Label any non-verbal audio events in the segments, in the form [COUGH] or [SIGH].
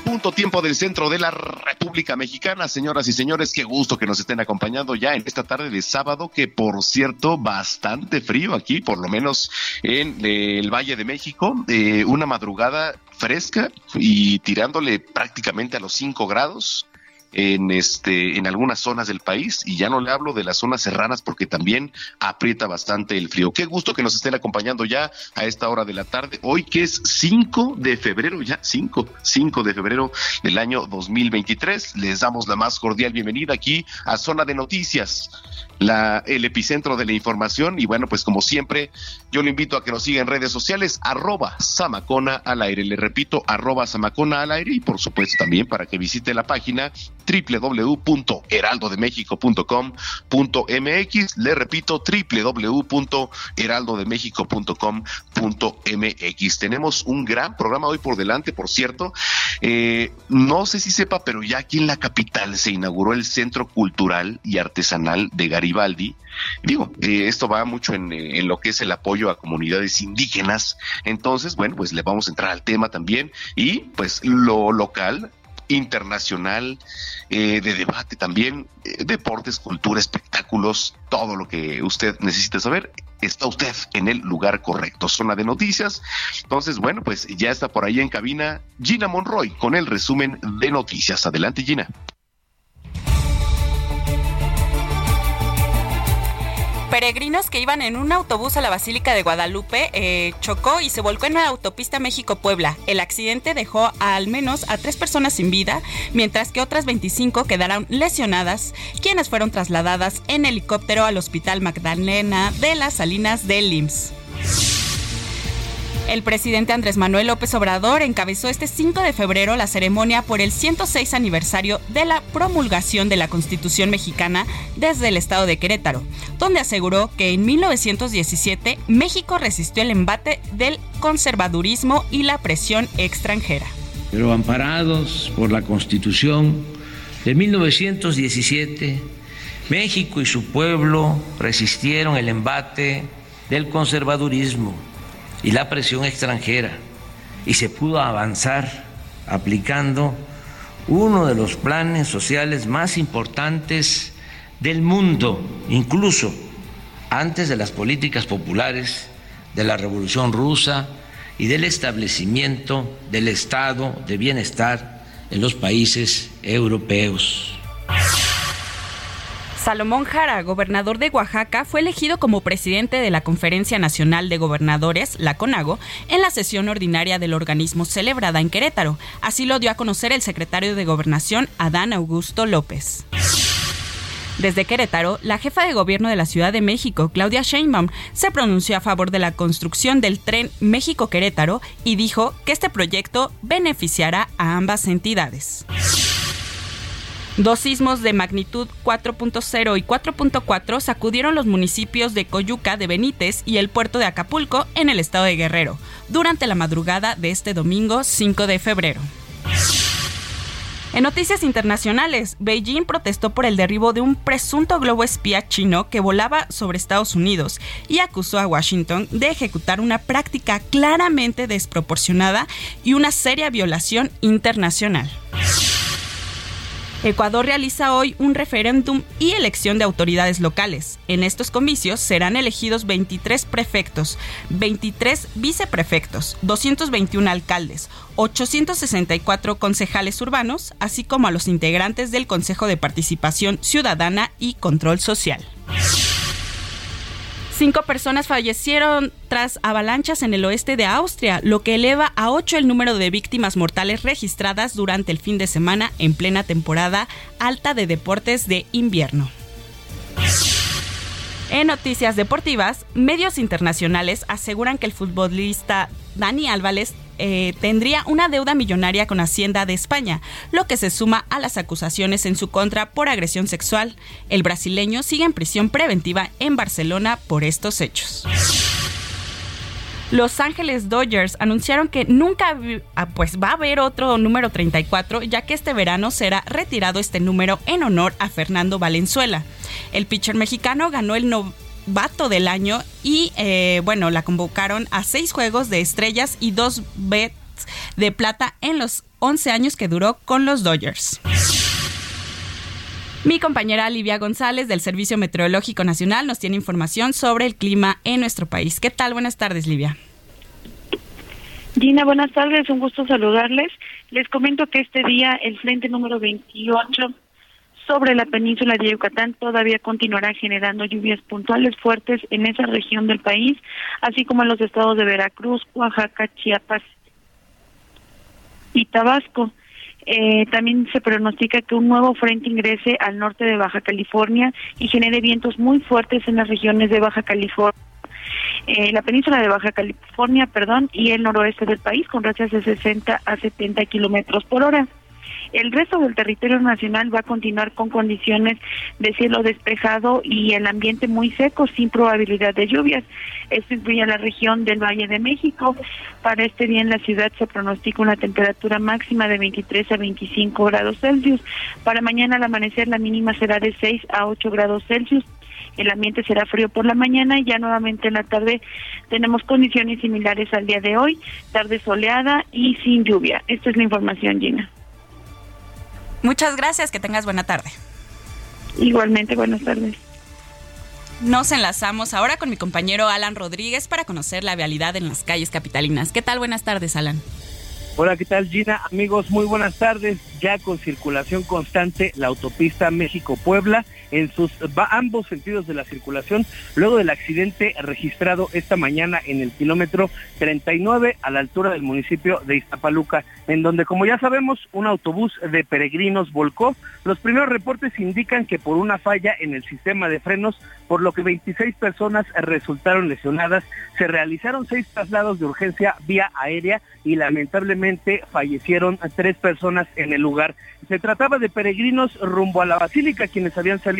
Punto tiempo del centro de la República Mexicana. Señoras y señores, qué gusto que nos estén acompañando ya en esta tarde de sábado, que por cierto, bastante frío aquí, por lo menos en eh, el Valle de México. Eh, una madrugada fresca y tirándole prácticamente a los 5 grados en este en algunas zonas del país y ya no le hablo de las zonas serranas porque también aprieta bastante el frío. Qué gusto que nos estén acompañando ya a esta hora de la tarde. Hoy que es 5 de febrero, ya 5, 5 de febrero del año 2023. Les damos la más cordial bienvenida aquí a Zona de Noticias. La, el epicentro de la información y bueno pues como siempre yo le invito a que nos siga en redes sociales arroba Samacona al aire le repito arroba Samacona al aire y por supuesto también para que visite la página www.heraldodemexico.com.mx. Le repito, www.heraldodemexico.com.mx. Tenemos un gran programa hoy por delante, por cierto. Eh, no sé si sepa, pero ya aquí en la capital se inauguró el Centro Cultural y Artesanal de Garibaldi. Digo, eh, esto va mucho en, en lo que es el apoyo a comunidades indígenas. Entonces, bueno, pues le vamos a entrar al tema también. Y pues lo local, internacional, eh, de debate también, eh, deportes, cultura, espectáculos, todo lo que usted necesite saber. Está usted en el lugar correcto, zona de noticias. Entonces, bueno, pues ya está por ahí en cabina Gina Monroy con el resumen de noticias. Adelante, Gina. Peregrinos que iban en un autobús a la Basílica de Guadalupe eh, chocó y se volcó en la autopista México-Puebla. El accidente dejó a al menos a tres personas sin vida, mientras que otras 25 quedaron lesionadas, quienes fueron trasladadas en helicóptero al Hospital Magdalena de las Salinas del IMSS. El presidente Andrés Manuel López Obrador encabezó este 5 de febrero la ceremonia por el 106 aniversario de la promulgación de la Constitución mexicana desde el estado de Querétaro, donde aseguró que en 1917 México resistió el embate del conservadurismo y la presión extranjera. Pero amparados por la Constitución de 1917, México y su pueblo resistieron el embate del conservadurismo y la presión extranjera y se pudo avanzar aplicando uno de los planes sociales más importantes del mundo, incluso antes de las políticas populares de la Revolución Rusa y del establecimiento del estado de bienestar en los países europeos. Salomón Jara, gobernador de Oaxaca, fue elegido como presidente de la Conferencia Nacional de Gobernadores, la CONAGO, en la sesión ordinaria del organismo celebrada en Querétaro. Así lo dio a conocer el secretario de Gobernación, Adán Augusto López. Desde Querétaro, la jefa de gobierno de la Ciudad de México, Claudia Sheinbaum, se pronunció a favor de la construcción del tren México-Querétaro y dijo que este proyecto beneficiará a ambas entidades. Dos sismos de magnitud 4.0 y 4.4 sacudieron los municipios de Coyuca de Benítez y el puerto de Acapulco en el estado de Guerrero durante la madrugada de este domingo 5 de febrero. En noticias internacionales, Beijing protestó por el derribo de un presunto globo espía chino que volaba sobre Estados Unidos y acusó a Washington de ejecutar una práctica claramente desproporcionada y una seria violación internacional. Ecuador realiza hoy un referéndum y elección de autoridades locales. En estos comicios serán elegidos 23 prefectos, 23 viceprefectos, 221 alcaldes, 864 concejales urbanos, así como a los integrantes del Consejo de Participación Ciudadana y Control Social. Cinco personas fallecieron tras avalanchas en el oeste de Austria, lo que eleva a ocho el número de víctimas mortales registradas durante el fin de semana en plena temporada alta de deportes de invierno. En noticias deportivas, medios internacionales aseguran que el futbolista Dani Álvarez eh, tendría una deuda millonaria con Hacienda de España, lo que se suma a las acusaciones en su contra por agresión sexual. El brasileño sigue en prisión preventiva en Barcelona por estos hechos. Los Ángeles Dodgers anunciaron que nunca ah, pues va a haber otro número 34, ya que este verano será retirado este número en honor a Fernando Valenzuela. El pitcher mexicano ganó el novato del año y eh, bueno, la convocaron a seis juegos de estrellas y dos bets de plata en los 11 años que duró con los Dodgers. Mi compañera Livia González del Servicio Meteorológico Nacional nos tiene información sobre el clima en nuestro país. ¿Qué tal? Buenas tardes, Livia. Gina, buenas tardes, un gusto saludarles. Les comento que este día el frente número 28 sobre la península de Yucatán todavía continuará generando lluvias puntuales fuertes en esa región del país, así como en los estados de Veracruz, Oaxaca, Chiapas y Tabasco. Eh, también se pronostica que un nuevo frente ingrese al norte de Baja California y genere vientos muy fuertes en las regiones de Baja California. Eh, la península de Baja California, perdón, y el noroeste del país con rachas de 60 a 70 kilómetros por hora. El resto del territorio nacional va a continuar con condiciones de cielo despejado y el ambiente muy seco sin probabilidad de lluvias. Esto incluye la región del Valle de México. Para este día en la ciudad se pronostica una temperatura máxima de 23 a 25 grados Celsius. Para mañana al amanecer la mínima será de 6 a 8 grados Celsius el ambiente será frío por la mañana y ya nuevamente en la tarde tenemos condiciones similares al día de hoy, tarde soleada y sin lluvia. Esta es la información, Gina. Muchas gracias, que tengas buena tarde. Igualmente, buenas tardes. Nos enlazamos ahora con mi compañero Alan Rodríguez para conocer la vialidad en las calles capitalinas. ¿Qué tal? Buenas tardes, Alan. Hola, ¿qué tal Gina? Amigos, muy buenas tardes. Ya con circulación constante la autopista México-Puebla en sus ambos sentidos de la circulación, luego del accidente registrado esta mañana en el kilómetro 39 a la altura del municipio de Iztapaluca, en donde, como ya sabemos, un autobús de peregrinos volcó. Los primeros reportes indican que por una falla en el sistema de frenos, por lo que 26 personas resultaron lesionadas, se realizaron seis traslados de urgencia vía aérea y lamentablemente fallecieron tres personas en el lugar. Se trataba de peregrinos rumbo a la Basílica, quienes habían salido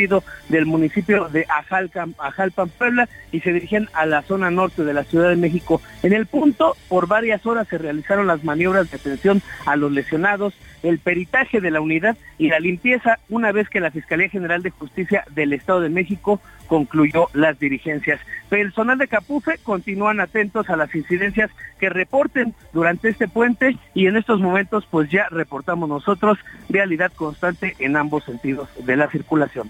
del municipio de Ajalpan, Ajalpan, Puebla, y se dirigían a la zona norte de la Ciudad de México. En el punto, por varias horas se realizaron las maniobras de atención a los lesionados, el peritaje de la unidad y la limpieza una vez que la Fiscalía General de Justicia del Estado de México concluyó las dirigencias. Personal de Capufe continúan atentos a las incidencias que reporten durante este puente y en estos momentos pues ya reportamos nosotros realidad constante en ambos sentidos de la circulación.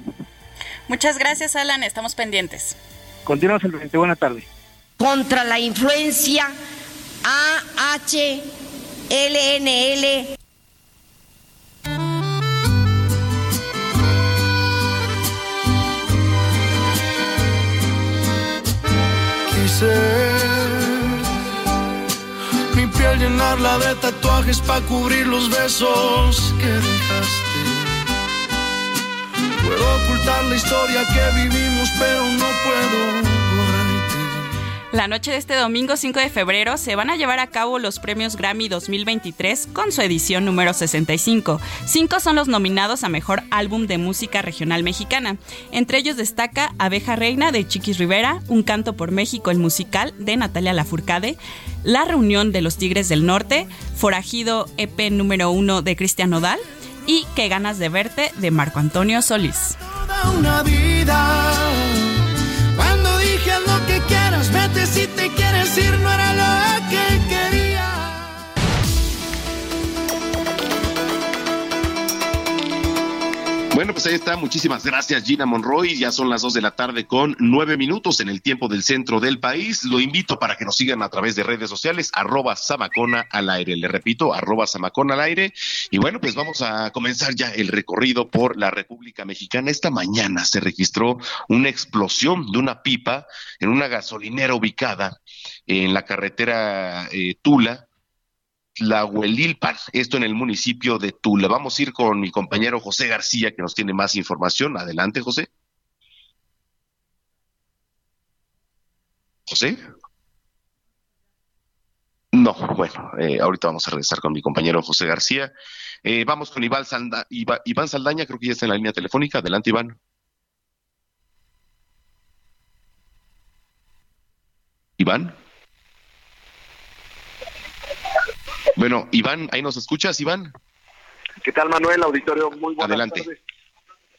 Muchas gracias Alan, estamos pendientes. Continuamos el 20, buena tarde. Contra la influencia AHLNL Mi piel llenarla de tatuajes para cubrir los besos que dejaste. Puedo ocultar la historia que vivimos, pero no puedo la noche de este domingo 5 de febrero se van a llevar a cabo los premios Grammy 2023 con su edición número 65. Cinco son los nominados a Mejor Álbum de Música Regional Mexicana. Entre ellos destaca Abeja Reina de Chiquis Rivera, Un Canto por México, el musical de Natalia Lafourcade, La Reunión de los Tigres del Norte, Forajido EP número 1 de Cristian Nodal y Qué ganas de verte de Marco Antonio Solís. una vida pues ahí está. Muchísimas gracias, Gina Monroy. Ya son las dos de la tarde con nueve minutos en el tiempo del centro del país. Lo invito para que nos sigan a través de redes sociales, arroba Samacona al aire. Le repito, arroba Samacona al aire. Y bueno, pues vamos a comenzar ya el recorrido por la República Mexicana. Esta mañana se registró una explosión de una pipa en una gasolinera ubicada en la carretera eh, Tula, Tlahuelilpan, esto en el municipio de Tula. Vamos a ir con mi compañero José García, que nos tiene más información. Adelante, José. José. No, bueno, eh, ahorita vamos a regresar con mi compañero José García. Eh, vamos con Iván, Iván Saldaña, creo que ya está en la línea telefónica. Adelante, Iván. Iván. Bueno, Iván, ahí nos escuchas, Iván. ¿Qué tal, Manuel? Auditorio, muy buenas Adelante. tardes.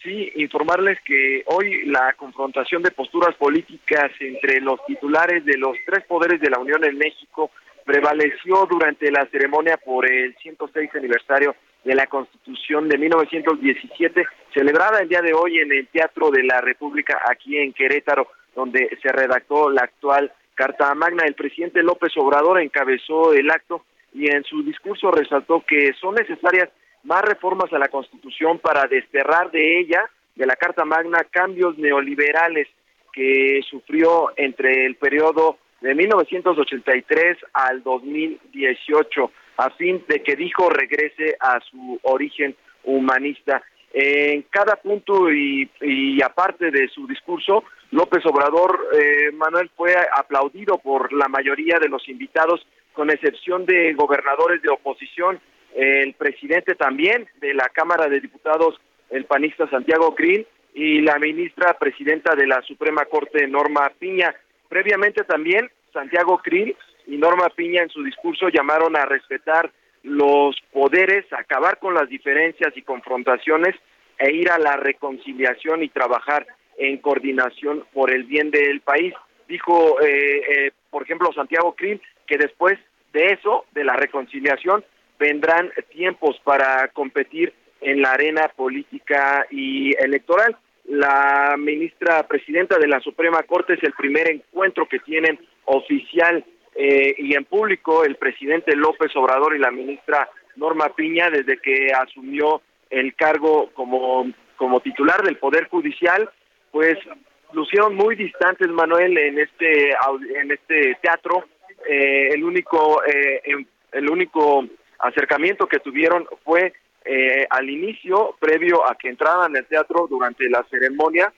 Sí, informarles que hoy la confrontación de posturas políticas entre los titulares de los tres poderes de la Unión en México prevaleció durante la ceremonia por el 106 aniversario de la Constitución de 1917, celebrada el día de hoy en el Teatro de la República aquí en Querétaro, donde se redactó la actual Carta Magna. El presidente López Obrador encabezó el acto y en su discurso resaltó que son necesarias más reformas a la Constitución para desterrar de ella, de la Carta Magna, cambios neoliberales que sufrió entre el periodo de 1983 al 2018, a fin de que dijo regrese a su origen humanista. En cada punto y, aparte de su discurso, López Obrador, eh, Manuel, fue aplaudido por la mayoría de los invitados con excepción de gobernadores de oposición, el presidente también de la Cámara de Diputados, el panista Santiago Green, y la ministra presidenta de la Suprema Corte, Norma Piña. Previamente también, Santiago Krill y Norma Piña en su discurso llamaron a respetar los poderes, acabar con las diferencias y confrontaciones e ir a la reconciliación y trabajar en coordinación por el bien del país. Dijo, eh, eh, por ejemplo, Santiago Krill que después de eso, de la reconciliación, vendrán tiempos para competir en la arena política y electoral. La ministra presidenta de la Suprema Corte es el primer encuentro que tienen oficial eh, y en público el presidente López Obrador y la ministra Norma Piña desde que asumió el cargo como, como titular del Poder Judicial, pues lucieron muy distantes, Manuel, en este, en este teatro eh, el único eh, el único acercamiento que tuvieron fue eh, al inicio, previo a que entraran al teatro durante la ceremonia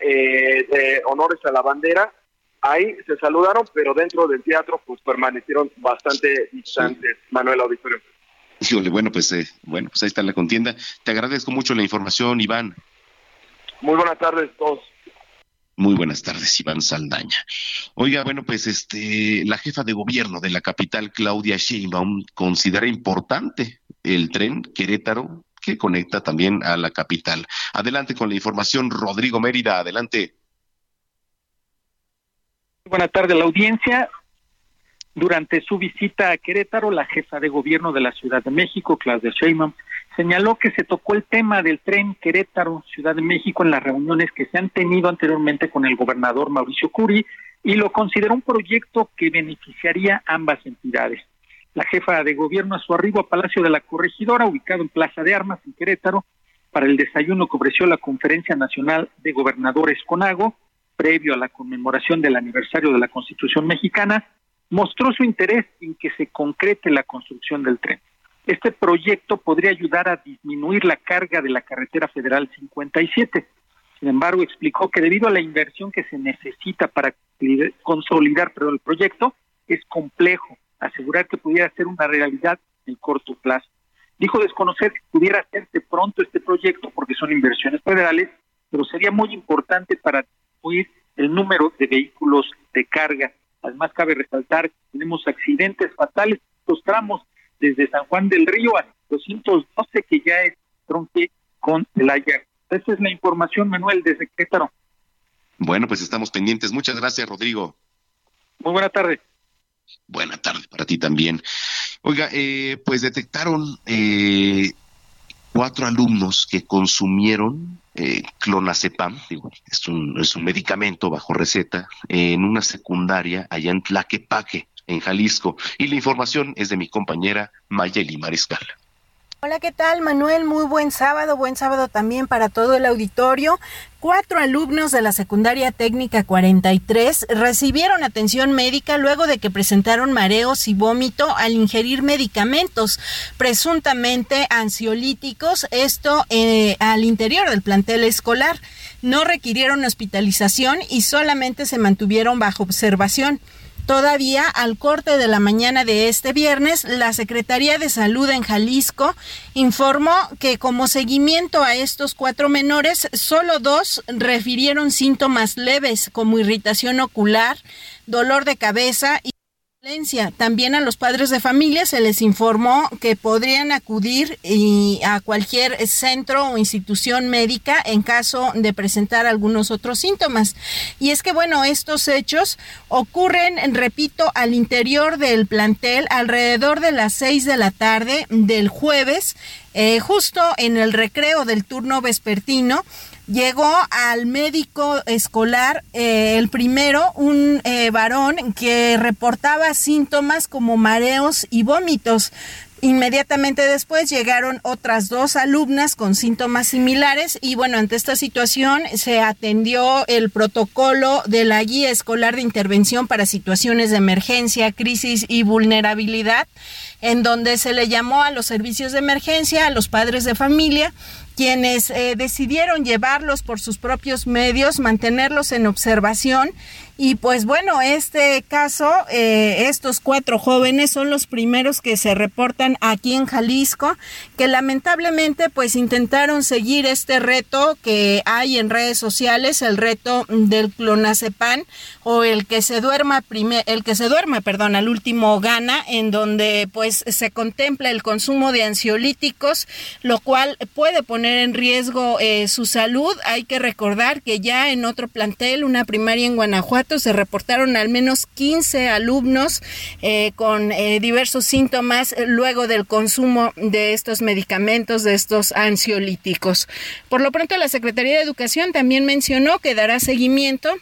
de honores a la bandera. Ahí se saludaron, pero dentro del teatro pues permanecieron bastante distantes, Manuel Auditorio. bueno, pues bueno, pues ahí está la contienda. Te agradezco mucho la información, Iván. Muy buenas tardes a todos. Muy buenas tardes, Iván Saldaña. Oiga, bueno, pues este, la jefa de gobierno de la capital, Claudia Sheinbaum, considera importante el tren Querétaro que conecta también a la capital. Adelante con la información, Rodrigo Mérida, adelante. Buenas tardes, la audiencia. Durante su visita a Querétaro, la jefa de gobierno de la Ciudad de México, Claudia Sheinbaum, señaló que se tocó el tema del tren Querétaro, Ciudad de México, en las reuniones que se han tenido anteriormente con el gobernador Mauricio Curi y lo consideró un proyecto que beneficiaría ambas entidades. La jefa de gobierno a su arribo a Palacio de la Corregidora, ubicado en Plaza de Armas, en Querétaro, para el desayuno que ofreció la Conferencia Nacional de Gobernadores CONAGO, previo a la conmemoración del aniversario de la Constitución mexicana, mostró su interés en que se concrete la construcción del tren. Este proyecto podría ayudar a disminuir la carga de la carretera federal 57. Sin embargo, explicó que debido a la inversión que se necesita para consolidar pero el proyecto, es complejo asegurar que pudiera ser una realidad en corto plazo. Dijo desconocer que pudiera hacerse pronto este proyecto porque son inversiones federales, pero sería muy importante para disminuir el número de vehículos de carga. Además, cabe resaltar que tenemos accidentes fatales en estos tramos desde San Juan del Río a 212 que ya es tronque con el Aya. Esa es la información, Manuel, desde Querétaro. Bueno, pues estamos pendientes. Muchas gracias, Rodrigo. Muy buena tarde. Buena tarde para ti también. Oiga, eh, pues detectaron eh, cuatro alumnos que consumieron eh, clonazepam, digo, es un, es un medicamento bajo receta, en una secundaria allá en Tlaquepaque, en Jalisco. Y la información es de mi compañera Mayeli Mariscal. Hola, ¿qué tal Manuel? Muy buen sábado, buen sábado también para todo el auditorio. Cuatro alumnos de la secundaria técnica 43 recibieron atención médica luego de que presentaron mareos y vómito al ingerir medicamentos presuntamente ansiolíticos, esto eh, al interior del plantel escolar. No requirieron hospitalización y solamente se mantuvieron bajo observación. Todavía al corte de la mañana de este viernes, la Secretaría de Salud en Jalisco informó que como seguimiento a estos cuatro menores, solo dos refirieron síntomas leves como irritación ocular, dolor de cabeza y también a los padres de familia se les informó que podrían acudir a cualquier centro o institución médica en caso de presentar algunos otros síntomas. Y es que, bueno, estos hechos ocurren, repito, al interior del plantel alrededor de las seis de la tarde del jueves, eh, justo en el recreo del turno vespertino llegó al médico escolar eh, el primero, un eh, varón que reportaba síntomas como mareos y vómitos. Inmediatamente después llegaron otras dos alumnas con síntomas similares y bueno, ante esta situación se atendió el protocolo de la guía escolar de intervención para situaciones de emergencia, crisis y vulnerabilidad, en donde se le llamó a los servicios de emergencia, a los padres de familia, quienes eh, decidieron llevarlos por sus propios medios, mantenerlos en observación y pues bueno, este caso, eh, estos cuatro jóvenes son los primeros que se reportan aquí en Jalisco, que lamentablemente pues intentaron seguir este reto que hay en redes sociales, el reto del clonazepam o el que se duerma el que se duerma, perdón, al último gana, en donde pues se contempla el consumo de ansiolíticos, lo cual puede poner en riesgo eh, su salud. Hay que recordar que ya en otro plantel, una primaria en Guanajuato, se reportaron al menos 15 alumnos eh, con eh, diversos síntomas luego del consumo de estos medicamentos, de estos ansiolíticos. Por lo pronto, la Secretaría de Educación también mencionó que dará seguimiento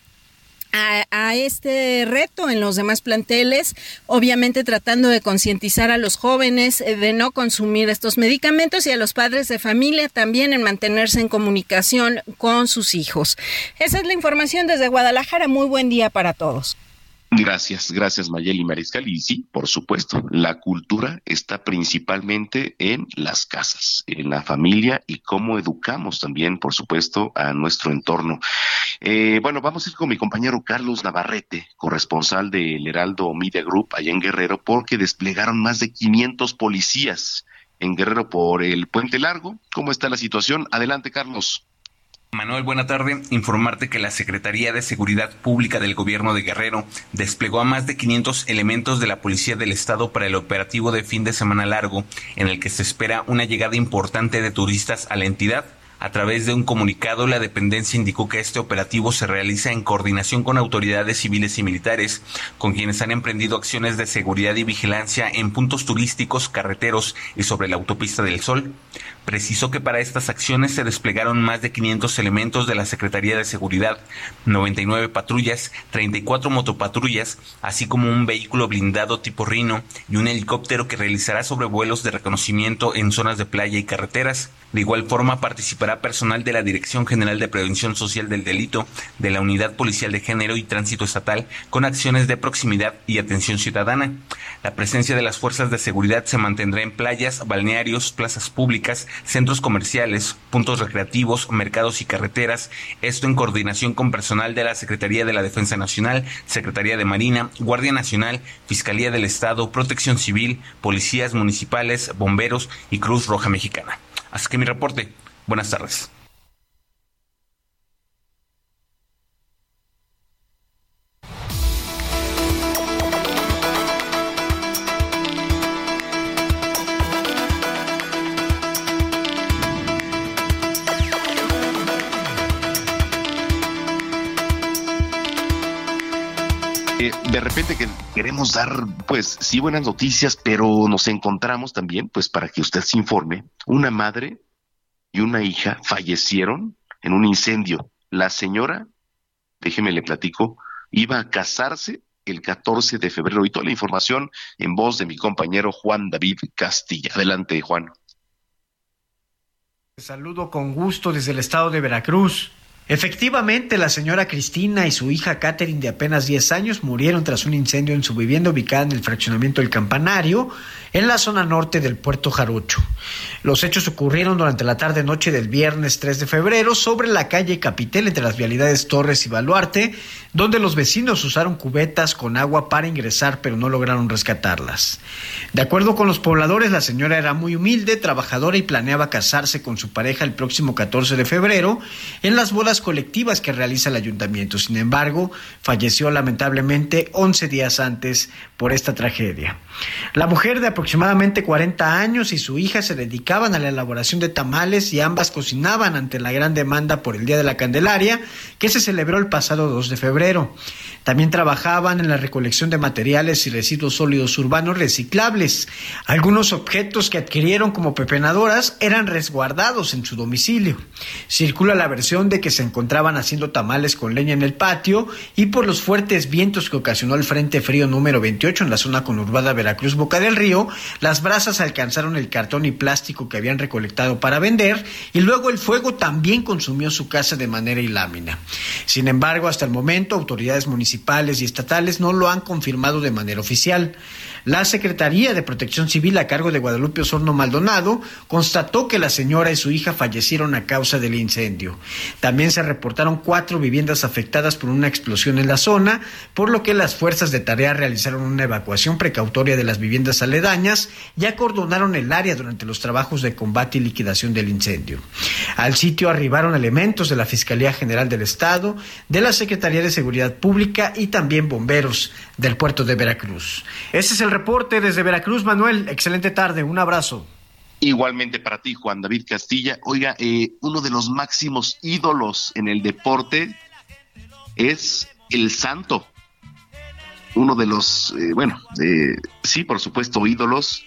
a, este reto en los demás planteles, obviamente tratando de concientizar a los jóvenes eh, de no consumir estos medicamentos y a los padres de familia también en mantenerse en comunicación con sus hijos. Esa es la información desde Guadalajara. Muy buen día para todos. Gracias, gracias Mayeli Mariscal. Y sí, por supuesto, la cultura está principalmente en las casas, en la familia y cómo educamos también, por supuesto, a nuestro entorno. Eh, bueno, vamos a ir con mi compañero Carlos Navarrete, corresponsal del Heraldo Media Group allá en Guerrero, porque desplegaron más de 500 policías en Guerrero por el Puente Largo. ¿Cómo está la situación? Adelante, Carlos. Manuel, buena tarde. Informarte que la Secretaría de Seguridad Pública del Gobierno de Guerrero desplegó a más de 500 elementos de la Policía del Estado para el operativo de fin de semana largo, en el que se espera una llegada importante de turistas a la entidad. A través de un comunicado, la dependencia indicó que este operativo se realiza en coordinación con autoridades civiles y militares, con quienes han emprendido acciones de seguridad y vigilancia en puntos turísticos, carreteros y sobre la autopista del Sol. Precisó que para estas acciones se desplegaron más de 500 elementos de la Secretaría de Seguridad, 99 patrullas, 34 motopatrullas, así como un vehículo blindado tipo Rino y un helicóptero que realizará sobrevuelos de reconocimiento en zonas de playa y carreteras. De igual forma participará personal de la Dirección General de Prevención Social del Delito, de la Unidad Policial de Género y Tránsito Estatal, con acciones de proximidad y atención ciudadana. La presencia de las fuerzas de seguridad se mantendrá en playas, balnearios, plazas públicas, centros comerciales, puntos recreativos, mercados y carreteras, esto en coordinación con personal de la Secretaría de la Defensa Nacional, Secretaría de Marina, Guardia Nacional, Fiscalía del Estado, Protección Civil, policías municipales, bomberos y Cruz Roja Mexicana. Así que mi reporte. Buenas tardes. Eh, de repente que queremos dar, pues sí, buenas noticias, pero nos encontramos también, pues para que usted se informe, una madre y una hija fallecieron en un incendio. La señora, déjeme le platico, iba a casarse el 14 de febrero y toda la información en voz de mi compañero Juan David Castilla. Adelante, Juan. Saludo con gusto desde el estado de Veracruz. Efectivamente, la señora Cristina y su hija Catherine de apenas 10 años murieron tras un incendio en su vivienda ubicada en el fraccionamiento del Campanario, en la zona norte del puerto Jarocho. Los hechos ocurrieron durante la tarde-noche del viernes 3 de febrero sobre la calle Capitel entre las vialidades Torres y Baluarte, donde los vecinos usaron cubetas con agua para ingresar pero no lograron rescatarlas. De acuerdo con los pobladores, la señora era muy humilde, trabajadora y planeaba casarse con su pareja el próximo 14 de febrero en las bodas colectivas que realiza el ayuntamiento. Sin embargo, falleció lamentablemente 11 días antes por esta tragedia. La mujer de aproximadamente 40 años y su hija se dedicaban a la elaboración de tamales y ambas cocinaban ante la gran demanda por el Día de la Candelaria que se celebró el pasado 2 de febrero. También trabajaban en la recolección de materiales y residuos sólidos urbanos reciclables. Algunos objetos que adquirieron como pepenadoras eran resguardados en su domicilio. Circula la versión de que se encontraban haciendo tamales con leña en el patio y por los fuertes vientos que ocasionó el Frente Frío número 28 en la zona conurbada Veracruz Boca del Río, las brasas alcanzaron el cartón y plástico que habían recolectado para vender y luego el fuego también consumió su casa de manera ilámina. Sin embargo, hasta el momento, autoridades municipales y estatales no lo han confirmado de manera oficial. La Secretaría de Protección Civil a cargo de Guadalupe Osorno Maldonado constató que la señora y su hija fallecieron a causa del incendio. También se reportaron cuatro viviendas afectadas por una explosión en la zona, por lo que las fuerzas de tarea realizaron una evacuación precautoria de las viviendas aledañas y acordonaron el área durante los trabajos de combate y liquidación del incendio. Al sitio arribaron elementos de la Fiscalía General del Estado, de la Secretaría de Seguridad Pública y también bomberos del puerto de Veracruz. Ese es el reporte desde Veracruz, Manuel. Excelente tarde, un abrazo. Igualmente para ti, Juan David Castilla. Oiga, eh, uno de los máximos ídolos en el deporte es el Santo. Uno de los, eh, bueno, eh, sí, por supuesto, ídolos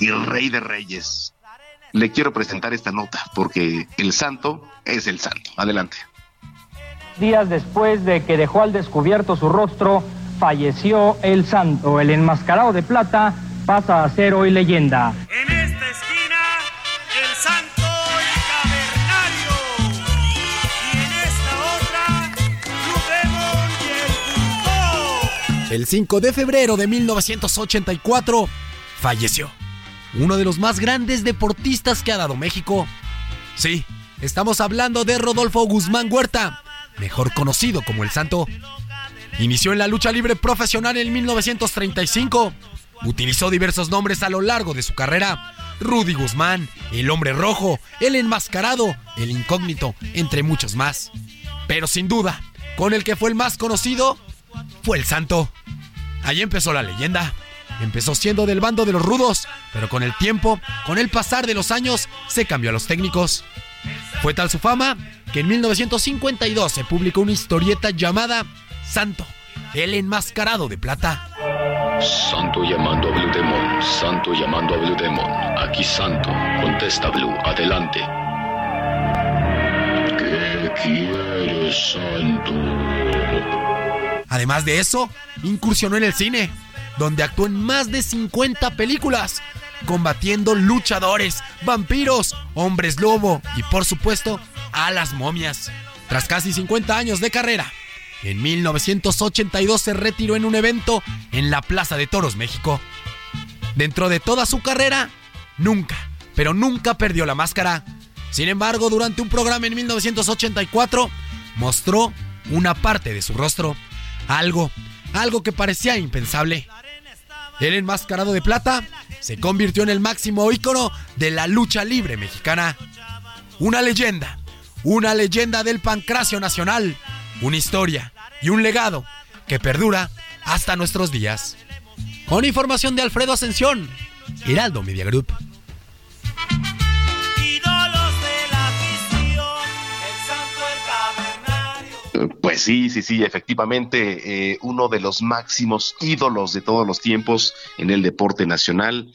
y rey de reyes. Le quiero presentar esta nota porque el Santo es el Santo. Adelante. Días después de que dejó al descubierto su rostro, falleció el santo. El enmascarado de plata pasa a ser hoy leyenda. En esta esquina, el santo y cavernario. Y en esta otra, y el El 5 de febrero de 1984 falleció. Uno de los más grandes deportistas que ha dado México. Sí, estamos hablando de Rodolfo Guzmán Huerta, mejor conocido como el Santo. Inició en la lucha libre profesional en 1935. Utilizó diversos nombres a lo largo de su carrera. Rudy Guzmán, el hombre rojo, el enmascarado, el incógnito, entre muchos más. Pero sin duda, con el que fue el más conocido, fue el santo. Ahí empezó la leyenda. Empezó siendo del bando de los rudos, pero con el tiempo, con el pasar de los años, se cambió a los técnicos. Fue tal su fama que en 1952 se publicó una historieta llamada Santo, el enmascarado de plata. Santo llamando a Blue Demon, Santo llamando a Blue Demon. Aquí Santo, contesta Blue, adelante. ¿Qué quieres, Santo? Además de eso, incursionó en el cine, donde actuó en más de 50 películas, combatiendo luchadores, vampiros, hombres lobo y por supuesto a las momias. Tras casi 50 años de carrera, en 1982 se retiró en un evento en la Plaza de Toros, México. Dentro de toda su carrera, nunca, pero nunca perdió la máscara. Sin embargo, durante un programa en 1984, mostró una parte de su rostro. Algo, algo que parecía impensable. El enmascarado de plata se convirtió en el máximo ícono de la lucha libre mexicana. Una leyenda, una leyenda del pancracio nacional, una historia y un legado que perdura hasta nuestros días. Con información de Alfredo Ascensión, Heraldo Media Group. Pues sí, sí, sí, efectivamente, eh, uno de los máximos ídolos de todos los tiempos en el deporte nacional,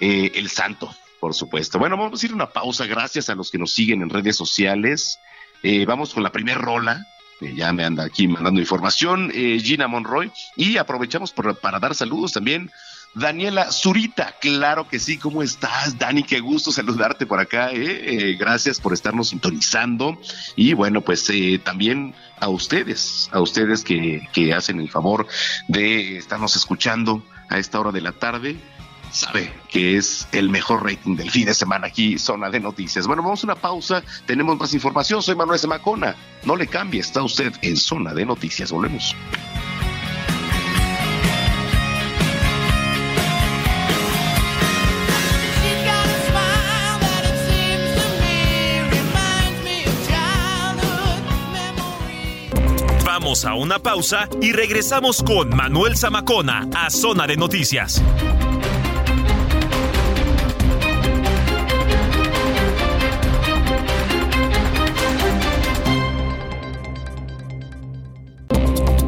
eh, el Santo. Por supuesto. Bueno, vamos a ir a una pausa. Gracias a los que nos siguen en redes sociales. Eh, vamos con la primera rola. Ya me anda aquí mandando información, eh, Gina Monroy. Y aprovechamos para dar saludos también. Daniela Zurita, claro que sí, ¿cómo estás, Dani? Qué gusto saludarte por acá, ¿eh? gracias por estarnos sintonizando y bueno, pues también a ustedes, a ustedes que, que hacen el favor de estarnos escuchando a esta hora de la tarde sabe que es el mejor rating del fin de semana aquí, Zona de Noticias. Bueno, vamos a una pausa, tenemos más información. Soy Manuel Zamacona. No le cambie, está usted en Zona de Noticias. Volvemos. Vamos a una pausa y regresamos con Manuel Zamacona a Zona de Noticias.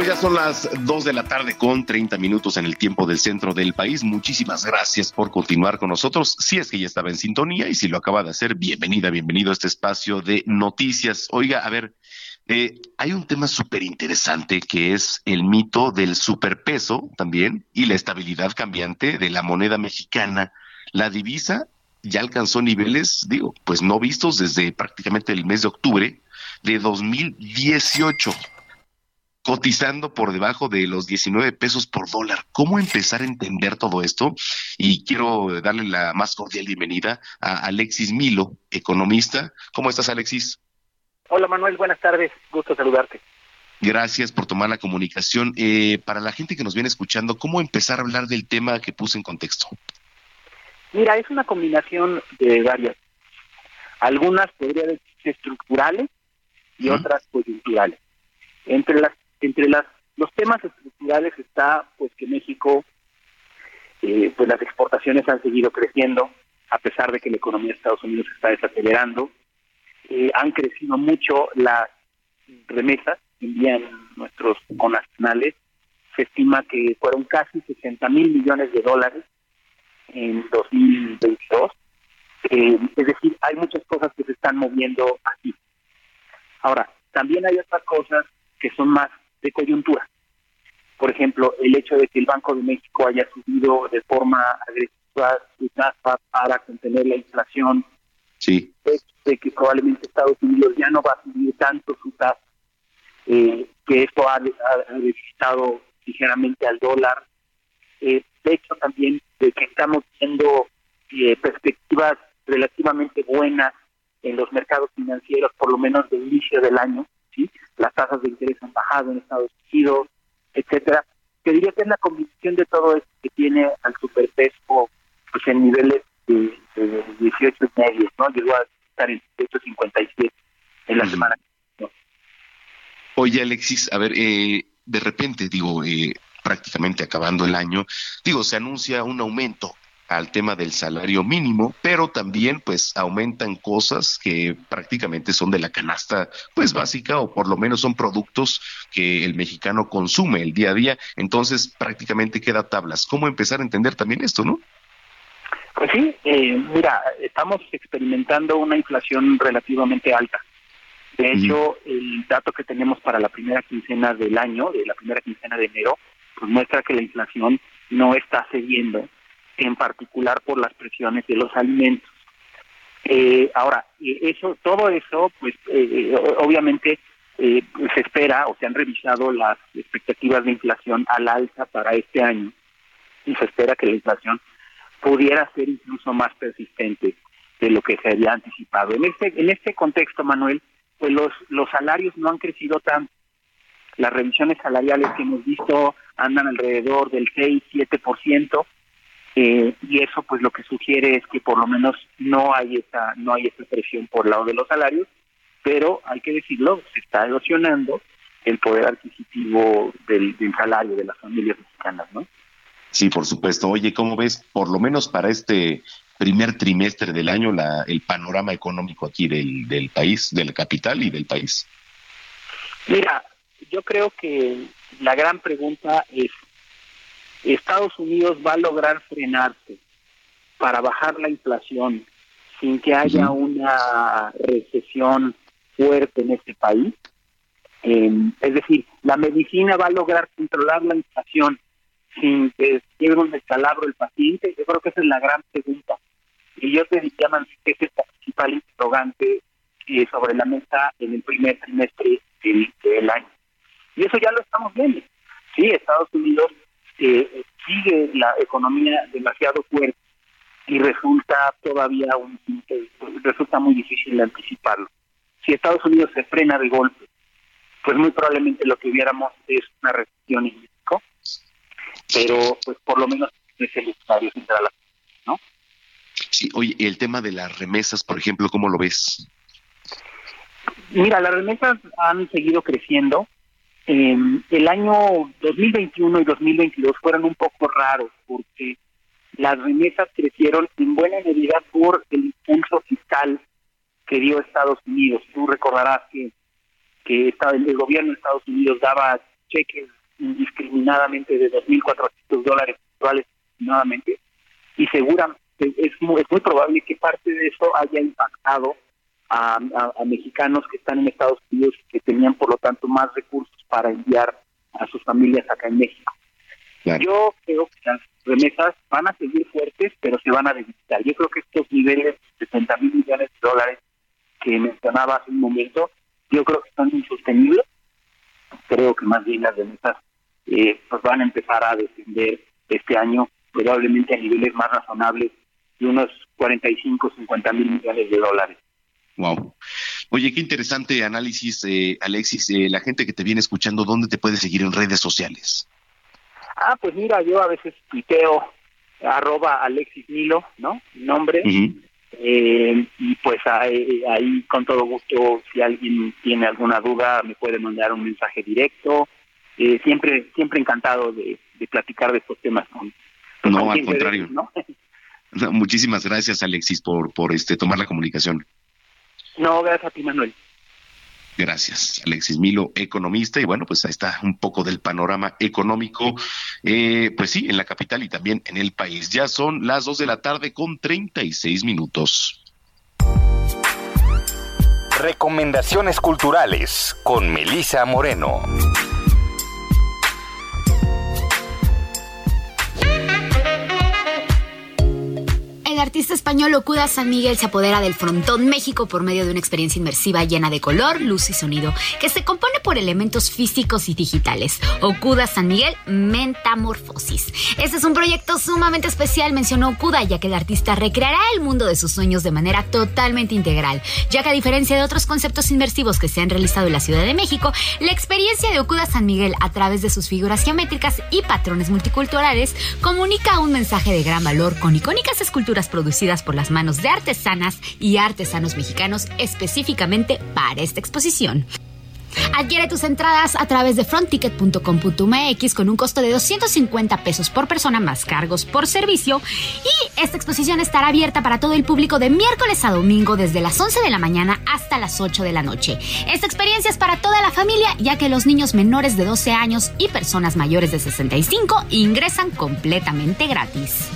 Pues ya son las 2 de la tarde con 30 minutos en el tiempo del centro del país. Muchísimas gracias por continuar con nosotros. Si es que ya estaba en sintonía y si lo acaba de hacer, bienvenida, bienvenido a este espacio de noticias. Oiga, a ver, eh, hay un tema súper interesante que es el mito del superpeso también y la estabilidad cambiante de la moneda mexicana. La divisa ya alcanzó niveles, digo, pues no vistos desde prácticamente el mes de octubre de 2018 cotizando por debajo de los 19 pesos por dólar. ¿Cómo empezar a entender todo esto? Y quiero darle la más cordial bienvenida a Alexis Milo, economista. ¿Cómo estás, Alexis? Hola, Manuel. Buenas tardes. Gusto saludarte. Gracias por tomar la comunicación. Eh, para la gente que nos viene escuchando, ¿cómo empezar a hablar del tema que puse en contexto? Mira, es una combinación de varias. Algunas podría decirse estructurales y otras coyunturales. Entre las entre las, los temas estructurales está pues que México, eh, pues las exportaciones han seguido creciendo, a pesar de que la economía de Estados Unidos está desacelerando. Eh, han crecido mucho las remesas que envían nuestros conacionales. Se estima que fueron casi 60 mil millones de dólares en 2022. Eh, es decir, hay muchas cosas que se están moviendo aquí. Ahora, también hay otras cosas que son más de coyuntura. Por ejemplo, el hecho de que el Banco de México haya subido de forma agresiva su tasa para contener la inflación, sí. de que probablemente Estados Unidos ya no va a subir tanto su tasa, eh, que esto ha, ha, ligeramente al dólar. Eh, de hecho, también de que estamos viendo eh, perspectivas relativamente buenas en los mercados financieros, por lo menos de inicio del año, ¿sí? las tasas de interés han bajado en Estados Unidos, etcétera. Que diría que es la combinación de todo esto que tiene al superpeso pues en niveles de, 18 y medio, ¿no? Llegó a estar en 18.57 en la semana. Oye, Alexis, a ver, eh, de repente, digo, eh, prácticamente acabando el año, digo, se anuncia un aumento al tema del salario mínimo, pero también pues aumentan cosas que prácticamente son de la canasta pues básica o por lo menos son productos que el mexicano consume el día a día, entonces prácticamente queda tablas. ¿Cómo empezar a entender también esto, no? Pues sí, eh, mira, estamos experimentando una inflación relativamente alta. De hecho, el dato que tenemos para la primera quincena del año, de la primera quincena de enero, pues muestra que la inflación no está cediendo en particular por las presiones de los alimentos. Eh, ahora, eso, todo eso, pues eh, obviamente eh, se espera o se han revisado las expectativas de inflación al alza para este año y se espera que la inflación pudiera ser incluso más persistente de lo que se había anticipado. En este en este contexto, Manuel, pues los los salarios no han crecido tanto. Las revisiones salariales que hemos visto andan alrededor del 6-7%, eh, y eso pues lo que sugiere es que por lo menos no hay esa no hay esa presión por el lado de los salarios pero hay que decirlo se está erosionando el poder adquisitivo del, salario de las familias mexicanas no Sí, por supuesto. Oye, ¿cómo ves, por lo menos para este primer trimestre del año, la, el panorama económico aquí del, del país, de la capital y del país? Mira, yo creo que la gran pregunta es, ¿Estados Unidos va a lograr frenarse para bajar la inflación sin que haya una recesión fuerte en este país? Eh, es decir, ¿la medicina va a lograr controlar la inflación sin que llegue un descalabro el paciente? Yo creo que esa es la gran pregunta. Y yo te diría, que es el principal interrogante eh, sobre la mesa en el primer trimestre del, año. Y eso ya lo estamos viendo. Sí, Estados Unidos eh, sigue la economía demasiado fuerte y resulta todavía un, resulta muy difícil anticiparlo. Si Estados Unidos se frena de golpe, pues muy probablemente lo que hubiéramos es una recesión en México, pero pues por lo menos es el escenario central, ¿no? Sí, oye, el tema de las remesas, por ejemplo, ¿cómo lo ves? Mira, las remesas han seguido creciendo. Eh, el año 2021 y 2022 fueron un poco raros porque las remesas crecieron en buena medida por el impulso fiscal que dio Estados Unidos. Tú recordarás que, el gobierno de Estados Unidos daba cheques indiscriminadamente de 2.400 dólares mensuales y seguramente es muy, es muy probable que parte de eso haya impactado a, mexicanos que están en Estados Unidos y que tenían por lo tanto más recursos para enviar a sus familias acá en México. Yo creo que las remesas van a seguir fuertes, pero se van a debilitar. Yo creo que estos niveles de 60 mil millones de dólares que mencionaba hace un momento, yo creo que están insostenibles. Creo que más bien las remesas eh, pues van a empezar a descender este año, probablemente a niveles más razonables de unos 45, 50 mil millones de dólares. Wow. Oye, qué interesante análisis, eh, Alexis. Eh, la gente que te viene escuchando, ¿dónde te puede seguir en redes sociales? Ah, pues mira, yo a veces tuiteo arroba Alexis Milo, ¿no? Nombre. Eh, y pues ahí, con todo gusto, si alguien tiene alguna duda, me puede mandar un mensaje directo. siempre siempre encantado de, platicar de estos temas con, no, al contrario. ¿no? [LAUGHS] Muchísimas gracias, Alexis, por, por este tomar la comunicación. No, gracias a ti, Manuel. Gracias, Alexis Milo, economista, y bueno, pues ahí está un poco del panorama económico, eh, pues sí, en la capital y también en el país. Ya son las dos de la tarde con 36 minutos. Recomendaciones culturales con Melisa Moreno. Artista español Okuda San Miguel se apodera del frontón México por medio de una experiencia inmersiva llena de color, luz y sonido, que se compone por elementos físicos y digitales. Okuda San Miguel Metamorfosis. Este es un proyecto sumamente especial, mencionó Okuda, ya que el artista recreará el mundo de sus sueños de manera totalmente integral, ya que a diferencia de otros conceptos inmersivos que se han realizado en la Ciudad de México, la experiencia de Okuda San Miguel a través de sus figuras geométricas y patrones multiculturales comunica un mensaje de gran valor con icónicas esculturas producidas por las manos de artesanas y artesanos mexicanos específicamente para esta exposición. Adquiere tus entradas a través de frontticket.com.mx con un costo de 250 pesos por persona más cargos por servicio y esta exposición estará abierta para todo el público de miércoles a domingo desde las 11 de la mañana hasta las 8 de la noche. Esta experiencia es para toda la familia ya que los niños menores de 12 años y personas mayores de 65 ingresan completamente gratis.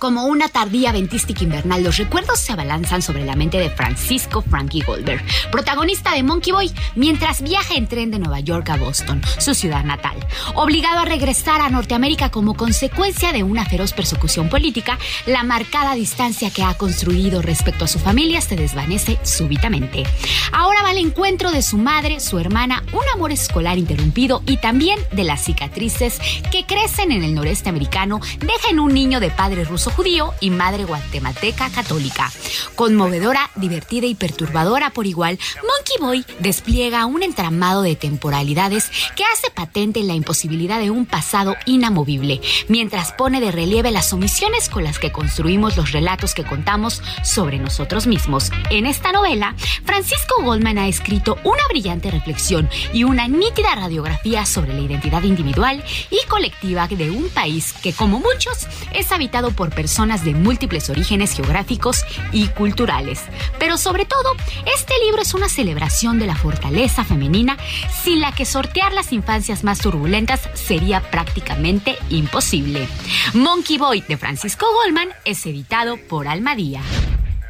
Como una tardía ventística invernal, los recuerdos se abalanzan sobre la mente de Francisco Frankie Goldberg, protagonista de Monkey Boy, mientras viaja en tren de Nueva York a Boston, su ciudad natal. Obligado a regresar a Norteamérica como consecuencia de una feroz persecución política, la marcada distancia que ha construido respecto a su familia se desvanece súbitamente. Ahora va al encuentro de su madre, su hermana, un amor escolar interrumpido y también de las cicatrices que crecen en el noreste americano, deja en un niño de padre ruso esposo judío y madre guatemalteca católica. Conmovedora, divertida y perturbadora por igual, Monkey Boy despliega un entramado de temporalidades que hace patente la imposibilidad de un pasado inamovible, mientras pone de relieve las omisiones con las que construimos los relatos que contamos sobre nosotros mismos. En esta novela, Francisco Goldman ha escrito una brillante reflexión y una nítida radiografía sobre la identidad individual y colectiva de un país que, como muchos, es habitado por personas de múltiples orígenes geográficos y culturales. Pero sobre todo, este libro es una celebración de la fortaleza femenina sin la que sortear las infancias más turbulentas sería prácticamente imposible. Monkey Boy de Francisco Goldman es editado por Almadía.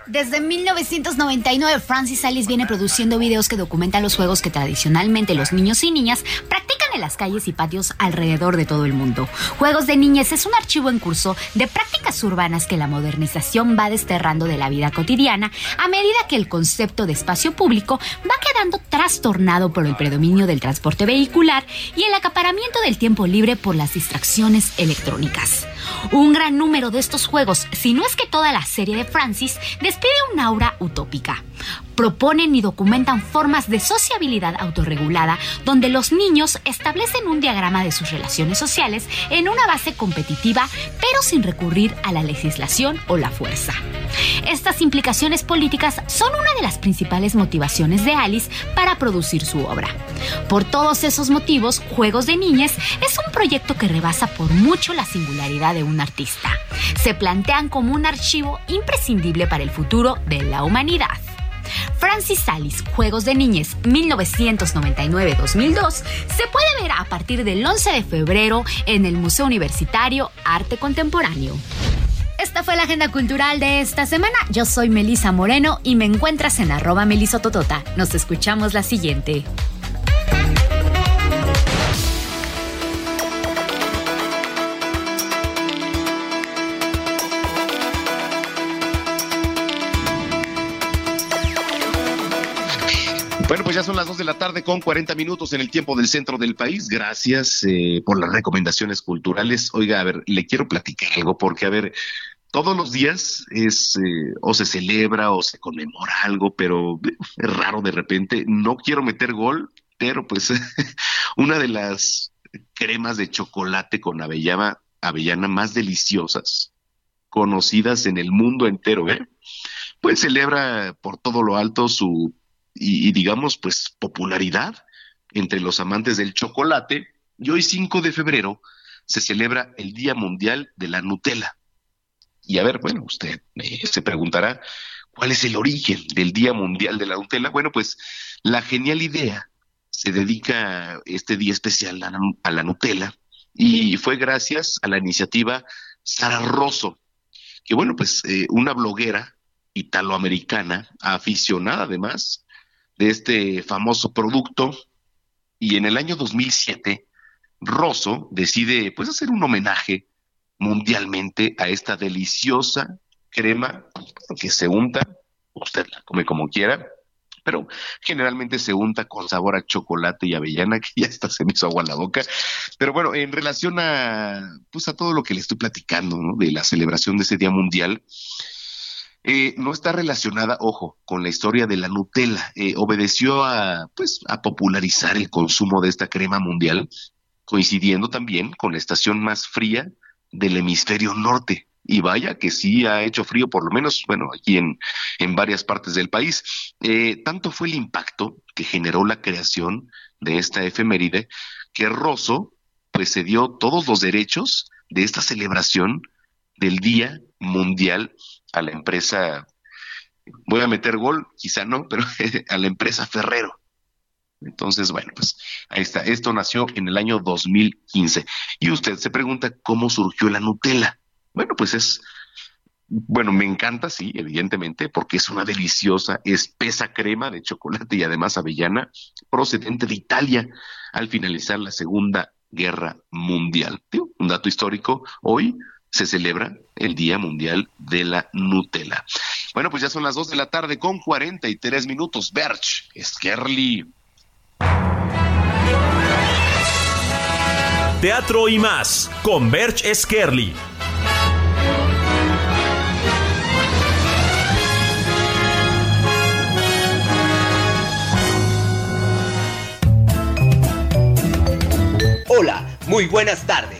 Desde 1999, Francis Alice viene produciendo videos que documentan los juegos que tradicionalmente los niños y niñas practican en las calles y patios alrededor de todo el mundo. Juegos de Niñez es un archivo en curso de prácticas urbanas que la modernización va desterrando de la vida cotidiana a medida que el concepto de espacio público va quedando trastornado por el predominio del transporte vehicular y el acaparamiento del tiempo libre por las distracciones electrónicas. Un gran número de estos juegos, si no es que toda la serie de Francis, despide un aura utópica. Proponen y documentan formas de sociabilidad autorregulada donde los niños establecen un diagrama de sus relaciones sociales en una base competitiva, pero sin recurrir a la legislación o la fuerza. Estas implicaciones políticas son una de las principales motivaciones de Alice para producir su obra. Por todos esos motivos, Juegos de Niñez es un proyecto que rebasa por mucho la singularidad de un artista. Se plantean como un archivo imprescindible para el futuro de la humanidad. Francis Alice, Juegos de Niñez 1999-2002, se puede ver a partir del 11 de febrero en el Museo Universitario Arte Contemporáneo. Esta fue la agenda cultural de esta semana. Yo soy Melisa Moreno y me encuentras en arroba melisototota. Nos escuchamos la siguiente. Pues ya son las dos de la tarde con 40 minutos en el tiempo del centro del país. Gracias eh, por las recomendaciones culturales. Oiga, a ver, le quiero platicar algo porque, a ver, todos los días es eh, o se celebra o se conmemora algo, pero es raro de repente. No quiero meter gol, pero pues [LAUGHS] una de las cremas de chocolate con avellana, avellana más deliciosas conocidas en el mundo entero, ¿eh? Pues celebra por todo lo alto su y, digamos, pues popularidad entre los amantes del chocolate. Y hoy 5 de febrero se celebra el Día Mundial de la Nutella. Y a ver, bueno, usted se preguntará, ¿cuál es el origen del Día Mundial de la Nutella? Bueno, pues la genial idea se dedica este día especial a, la Nutella y fue gracias a la iniciativa Sara Rosso, que bueno, pues eh, una bloguera italoamericana, aficionada además de este famoso producto. Y en el año 2007 Rosso decide pues hacer un homenaje mundialmente a esta deliciosa crema que se unta, usted la come como quiera, pero generalmente se unta con sabor a chocolate y avellana, [LAUGHS] que ya está se me hizo agua en la boca. Pero bueno, en relación a pues a todo lo que le estoy platicando, de la celebración de ese Día Mundial, eh, no está relacionada, ojo, con la historia de la Nutella. Eh, obedeció a, pues, a popularizar el consumo de esta crema mundial, coincidiendo también con la estación más fría del hemisferio norte. Y vaya que sí ha hecho frío, por lo menos, bueno, aquí en, en varias partes del país. Eh, tanto fue el impacto que generó la creación de esta efeméride que Rosso pues se dio todos los derechos de esta celebración del Día Mundial a la empresa, voy a meter gol, quizá no, pero [LAUGHS] a la empresa Ferrero. Entonces, bueno, pues ahí está. Esto nació en el año 2015. Y usted se pregunta cómo surgió la Nutella. Bueno, pues es, bueno, me encanta, sí, evidentemente, porque es una deliciosa, espesa crema de chocolate y además avellana procedente de Italia al finalizar la Segunda Guerra Mundial. Un dato histórico, hoy se celebra el Día Mundial de la Nutella. Bueno, pues ya son las 2 de la tarde con 43 minutos. Berch, Skerli. Teatro y más con Berch Skerli. Hola, muy buenas tardes.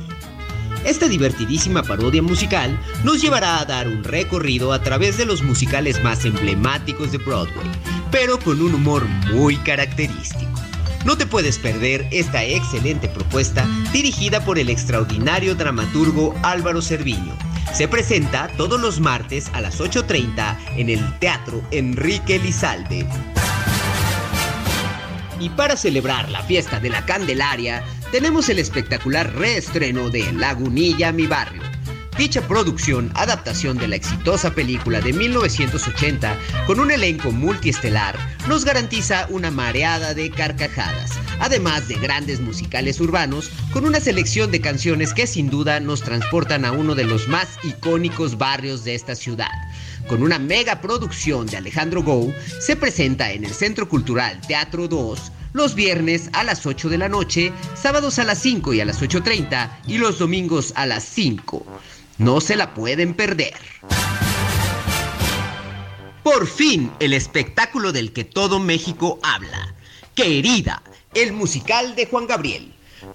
Esta divertidísima parodia musical nos llevará a dar un recorrido a través de los musicales más emblemáticos de Broadway, pero con un humor muy característico. No te puedes perder esta excelente propuesta dirigida por el extraordinario dramaturgo Álvaro Cerviño. Se presenta todos los martes a las 8.30 en el Teatro Enrique Lizalde. Y para celebrar la fiesta de la Candelaria, tenemos el espectacular reestreno de Lagunilla, mi barrio. Dicha producción, adaptación de la exitosa película de 1980, con un elenco multiestelar, nos garantiza una mareada de carcajadas, además de grandes musicales urbanos, con una selección de canciones que sin duda nos transportan a uno de los más icónicos barrios de esta ciudad con una mega producción de Alejandro Gou, se presenta en el Centro Cultural Teatro 2 los viernes a las 8 de la noche, sábados a las 5 y a las 8.30 y los domingos a las 5. No se la pueden perder. Por fin, el espectáculo del que todo México habla. Querida, el musical de Juan Gabriel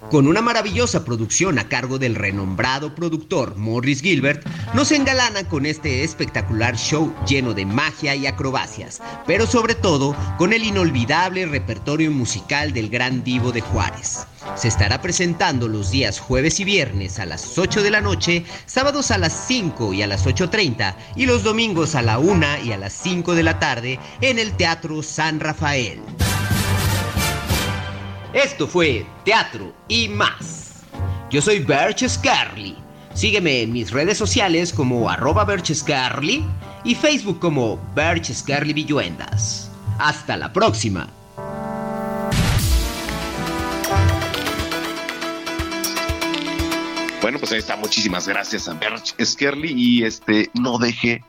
con una maravillosa producción a cargo del renombrado productor Morris Gilbert, nos engalana con este espectacular show lleno de magia y acrobacias, pero sobre todo con el inolvidable repertorio musical del gran divo de Juárez. Se estará presentando los días jueves y viernes a las 8 de la noche, sábados a las 5 y a las 8.30 y los domingos a la 1 y a las 5 de la tarde en el Teatro San Rafael. Esto fue Teatro y más. Yo soy Berches Carly. Sígueme en mis redes sociales como arroba Carly y Facebook como Berches Carly Villuendas. Hasta la próxima. Bueno, pues ahí está. Muchísimas gracias a Berch Skerly y este no deje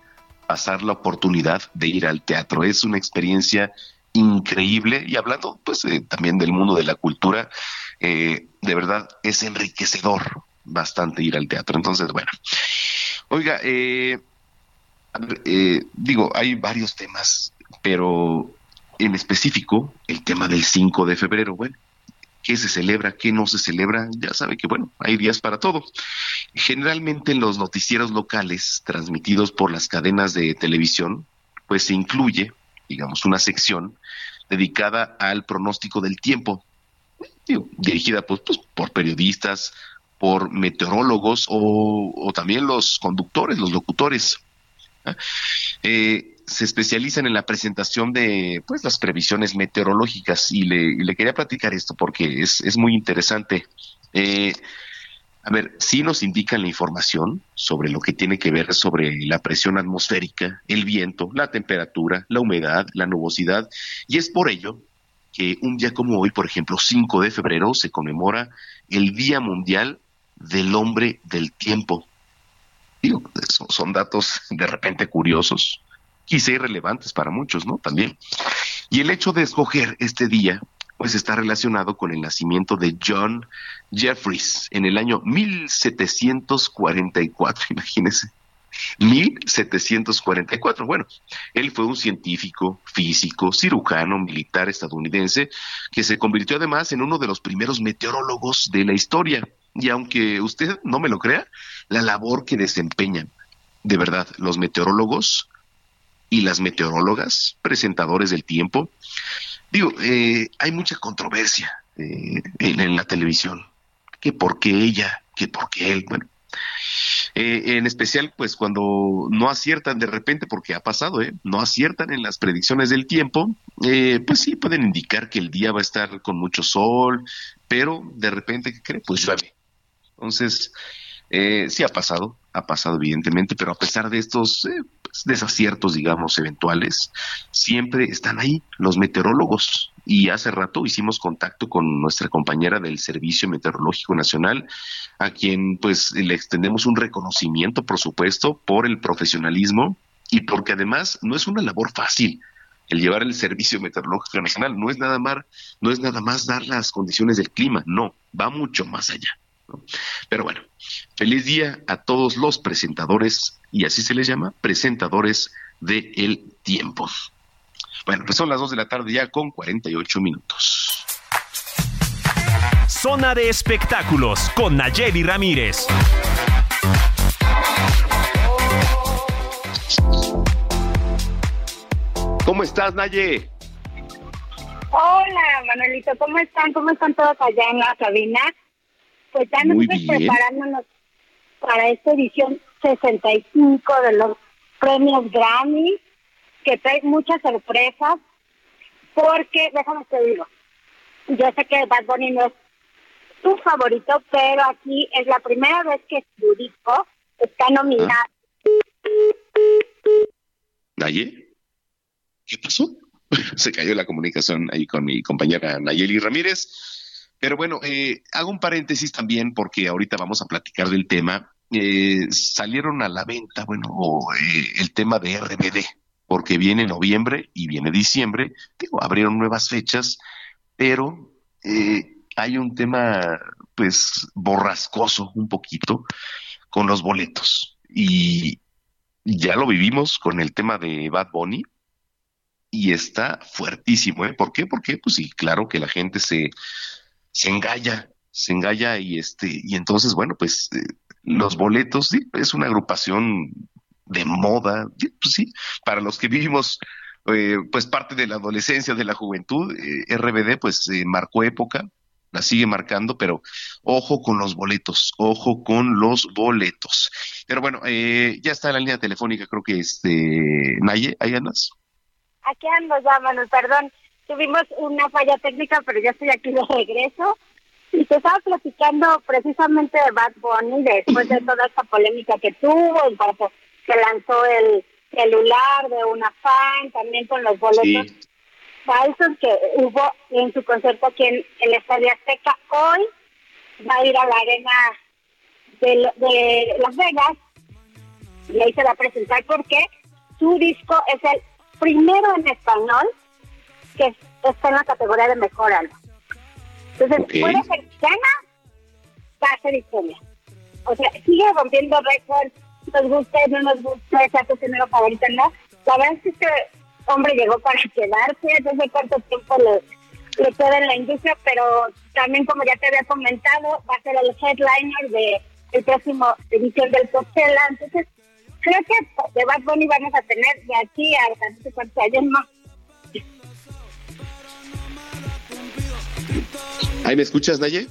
pasar la oportunidad de ir al teatro. Es una experiencia increíble y hablando pues eh, también del mundo de la cultura, eh, de verdad es enriquecedor bastante ir al teatro. Entonces, bueno, oiga, eh, digo, hay varios temas, pero en específico el tema del 5 de febrero, bueno, ¿qué se celebra, qué no se celebra? Ya sabe que, bueno, hay días para todo. Generalmente en los noticieros locales transmitidos por las cadenas de televisión, pues se incluye digamos, una sección dedicada al pronóstico del tiempo, dirigida pues, pues, por periodistas, por meteorólogos o, también los conductores, los locutores. Eh, se especializan en la presentación de pues las previsiones meteorológicas y le, quería platicar esto porque es, es muy interesante. Eh, a ver, sí nos indican la información sobre lo que tiene que ver sobre la presión atmosférica, el viento, la temperatura, la humedad, la nubosidad, y es por ello que un día como hoy, por ejemplo, 5 de febrero, se conmemora el Día Mundial del Hombre del Tiempo. Digo, son datos de repente curiosos, quizá irrelevantes para muchos, ¿no? También. Y el hecho de escoger este día pues está relacionado con el nacimiento de John Jeffries en el año 1744, [LAUGHS] imagínense. 1744. Bueno, él fue un científico, físico, cirujano, militar estadounidense que se convirtió además en uno de los primeros meteorólogos de la historia. Y aunque usted no me lo crea, la labor que desempeñan, de verdad, los meteorólogos y las meteorólogas, presentadores del tiempo, Digo, eh, hay mucha controversia eh, en, la televisión. Que por qué ella, que por qué él. Bueno, eh, en especial, pues cuando no aciertan de repente, porque ha pasado, ¿eh? no aciertan en las predicciones del tiempo, pues sí pueden indicar que el día va a estar con mucho sol, pero de repente, ¿qué cree? Pues llueve. Entonces, sí ha pasado, ha pasado evidentemente, pero a pesar de estos desaciertos, digamos, eventuales, siempre están ahí los meteorólogos. Y hace rato hicimos contacto con nuestra compañera del Servicio Meteorológico Nacional, a quien pues le extendemos un reconocimiento, por supuesto, por el profesionalismo y porque además no es una labor fácil el llevar el Servicio Meteorológico Nacional. No es nada más, no es nada más dar las condiciones del clima, no, va mucho más allá. Pero bueno, feliz día a todos los presentadores, y así se les llama, presentadores de El Tiempo. Bueno, pues son las 2 de la tarde ya con 48 minutos. Zona de espectáculos con Nayeli Ramírez. ¿Cómo estás, Naye? Hola, Manuelito, ¿cómo están? ¿Cómo están todos allá en la cabina? Pues ya nosotros preparándonos para esta edición 65 de los premios Grammy, que trae muchas sorpresas, porque, déjame te digo, yo sé que Bad Bunny no es tu favorito, pero aquí es la primera vez que su disco está nominado. ¿Naye? ¿Qué pasó? [LAUGHS] Se cayó la comunicación ahí con mi compañera Nayeli Ramírez. Pero bueno, eh, hago un paréntesis también porque ahorita vamos a platicar del tema. Eh, salieron a la venta, bueno, eh, el tema de RBD, porque viene noviembre y viene diciembre. Digo, abrieron nuevas fechas, pero eh, hay un tema, pues, borrascoso un poquito con los boletos. Y ya lo vivimos con el tema de Bad Bunny y está fuertísimo, ¿eh? ¿Por qué? Porque, pues sí, claro que la gente se, se engalla, se engalla y este, y entonces, bueno, pues eh, los boletos, sí, es una agrupación de moda, pues sí, para los que vivimos eh, pues parte de la adolescencia, de la juventud, eh, RBD pues marcó época, la sigue marcando, pero ojo con los boletos, ojo con los boletos. Pero bueno, eh, ya está en la línea telefónica, creo que este, Naye, ¿ahí andas? Aquí ando Manu, perdón, tuvimos una falla técnica, pero ya estoy aquí de regreso. Y te estaba platicando precisamente de Bad Bunny después de [CLEARS THROAT] toda esta polémica que tuvo, en cuanto que lanzó el celular de una fan, también con los boletos falsos que hubo en su concierto aquí en el Estadio Azteca. Hoy va a ir a la arena de, de Las Vegas y ahí se va a presentar porque su disco es el primero en español que está en la categoría de mejor. Entonces, puede ser gana, va a ser historia. O sea, sigue rompiendo récords, nos guste, no nos guste, sea tu primero favorito, ¿no? La verdad es que este hombre llegó para quedarse, no sé cuánto tiempo le, le queda en la industria, pero también, como ya te había comentado, va a ser el headliner de el próximo edición del Coachella. Entonces, creo que de Bad Bunny vamos a tener de aquí a no sé cuántos años más. ¿Ahí me escuchas, Naye?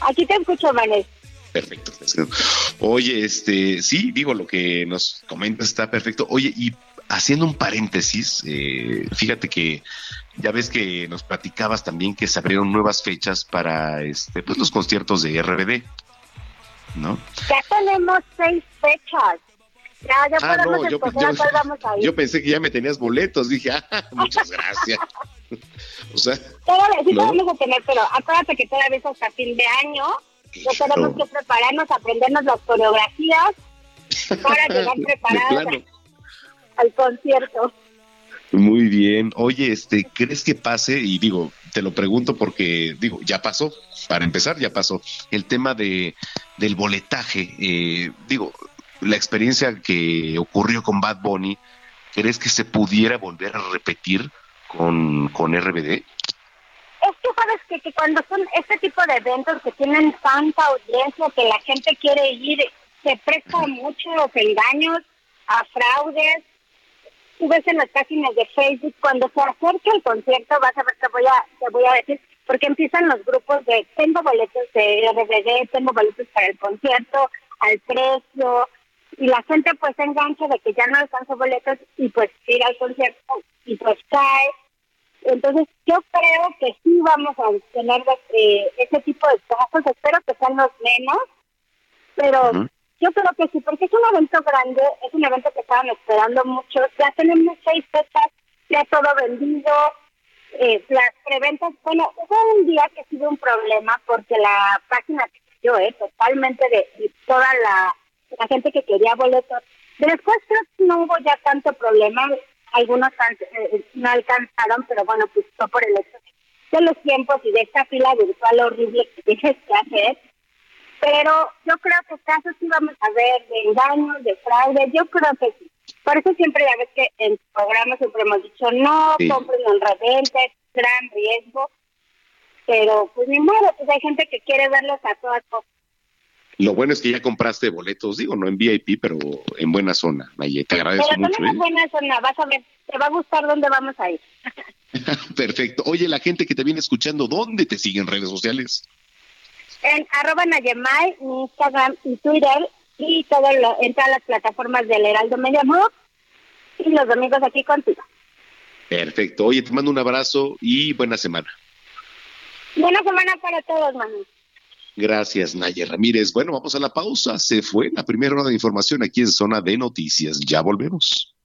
Aquí te escucho, Vanessa. Perfecto. Oye, este, sí, digo, lo que nos comentas está perfecto. Oye, y haciendo un paréntesis, eh, fíjate que ya ves que nos platicabas también que se abrieron nuevas fechas para este, pues los conciertos de RBD, ¿no? Ya tenemos seis fechas. Ya, ya Ah, podemos no, yo, cuál vamos a ir. yo pensé que ya me tenías boletos, dije, ah, [LAUGHS] muchas gracias. [LAUGHS] o sea, Todavía sí ¿no? vamos a tener, pero acuérdate que todavía es hasta fin de año. Ya tenemos que prepararnos, aprendernos las coreografías para llegar [LAUGHS] preparados plano. al concierto. Muy bien. Oye, este, ¿crees que pase? Y digo, te lo pregunto porque, digo, ya pasó. Para empezar, ya pasó. El tema de del boletaje. eh, digo, la experiencia que ocurrió con Bad Bunny, ¿crees que se pudiera volver a repetir con, con RBD? Es que sabes que, que cuando son este tipo de eventos que tienen tanta audiencia que la gente quiere ir, se presta mucho a los engaños, a fraudes. Tú ves en las páginas de Facebook, cuando se acerca el concierto, vas a ver que voy a, te voy a decir, porque empiezan los grupos de tengo boletos de RBD, tengo boletos para el concierto, al precio, y la gente pues se engancha de que ya no alcanza boletos y pues ir al concierto y pues cae. Entonces, yo creo que sí vamos a tener eh, ese tipo de casos, espero que sean los menos, pero yo creo que sí, porque es un evento grande, es un evento que estaban esperando mucho, ya tenemos seis fechas, ya todo vendido, eh, las preventas, bueno, hubo un día que tuve un problema porque la página que yo, eh, totalmente de, de toda la, la gente que quería boletos, Después creo que no hubo ya tanto problema, algunos eh, no alcanzaron, pero bueno, pues fue por el hecho de los tiempos y de esta fila virtual horrible que tienes que hacer. Pero yo creo que casos sí vamos a ver de engaños, de fraude, yo creo que sí. Por eso siempre ya ves que en programas siempre hemos dicho, no, compren en reventa, es gran riesgo. Pero pues ni modo, pues hay gente que quiere verlos a todas. Lo bueno es que ya compraste boletos, digo, no en VIP, pero en buena zona, Maye. Te agradezco pero mucho. Pero en ¿eh? buena zona, vas a ver, te va a gustar dónde vamos a ir. [LAUGHS] Perfecto. Oye, la gente que te viene escuchando, ¿dónde te siguen en redes sociales? En arroba Nayemay, mi Instagram y Twitter, y todo lo, en todas las plataformas del Heraldo Media y los domingos aquí contigo. Perfecto. Oye, te mando un abrazo y buena semana. Buena semana para todos, Manu. Gracias, Naye Ramírez. Bueno, vamos a la pausa. Se fue la primera hora de información aquí en Zona de Noticias. Ya volvemos.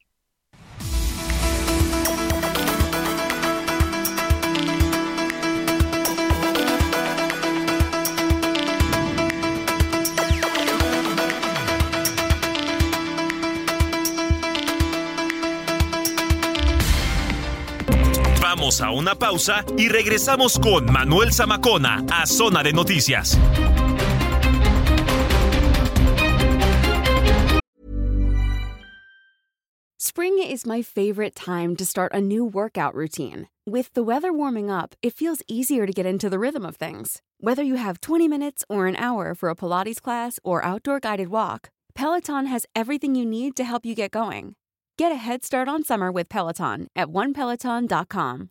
Vamos a una pausa y regresamos con Manuel Zamacona a Zona de Noticias. Spring is my favorite time to start a new workout routine. With the weather warming up, it feels easier to get into the rhythm of things. Whether you have 20 minutes or an hour for a Pilates class or outdoor guided walk, Peloton has everything you need to help you get going. Get a head start on summer with Peloton at onepeloton.com.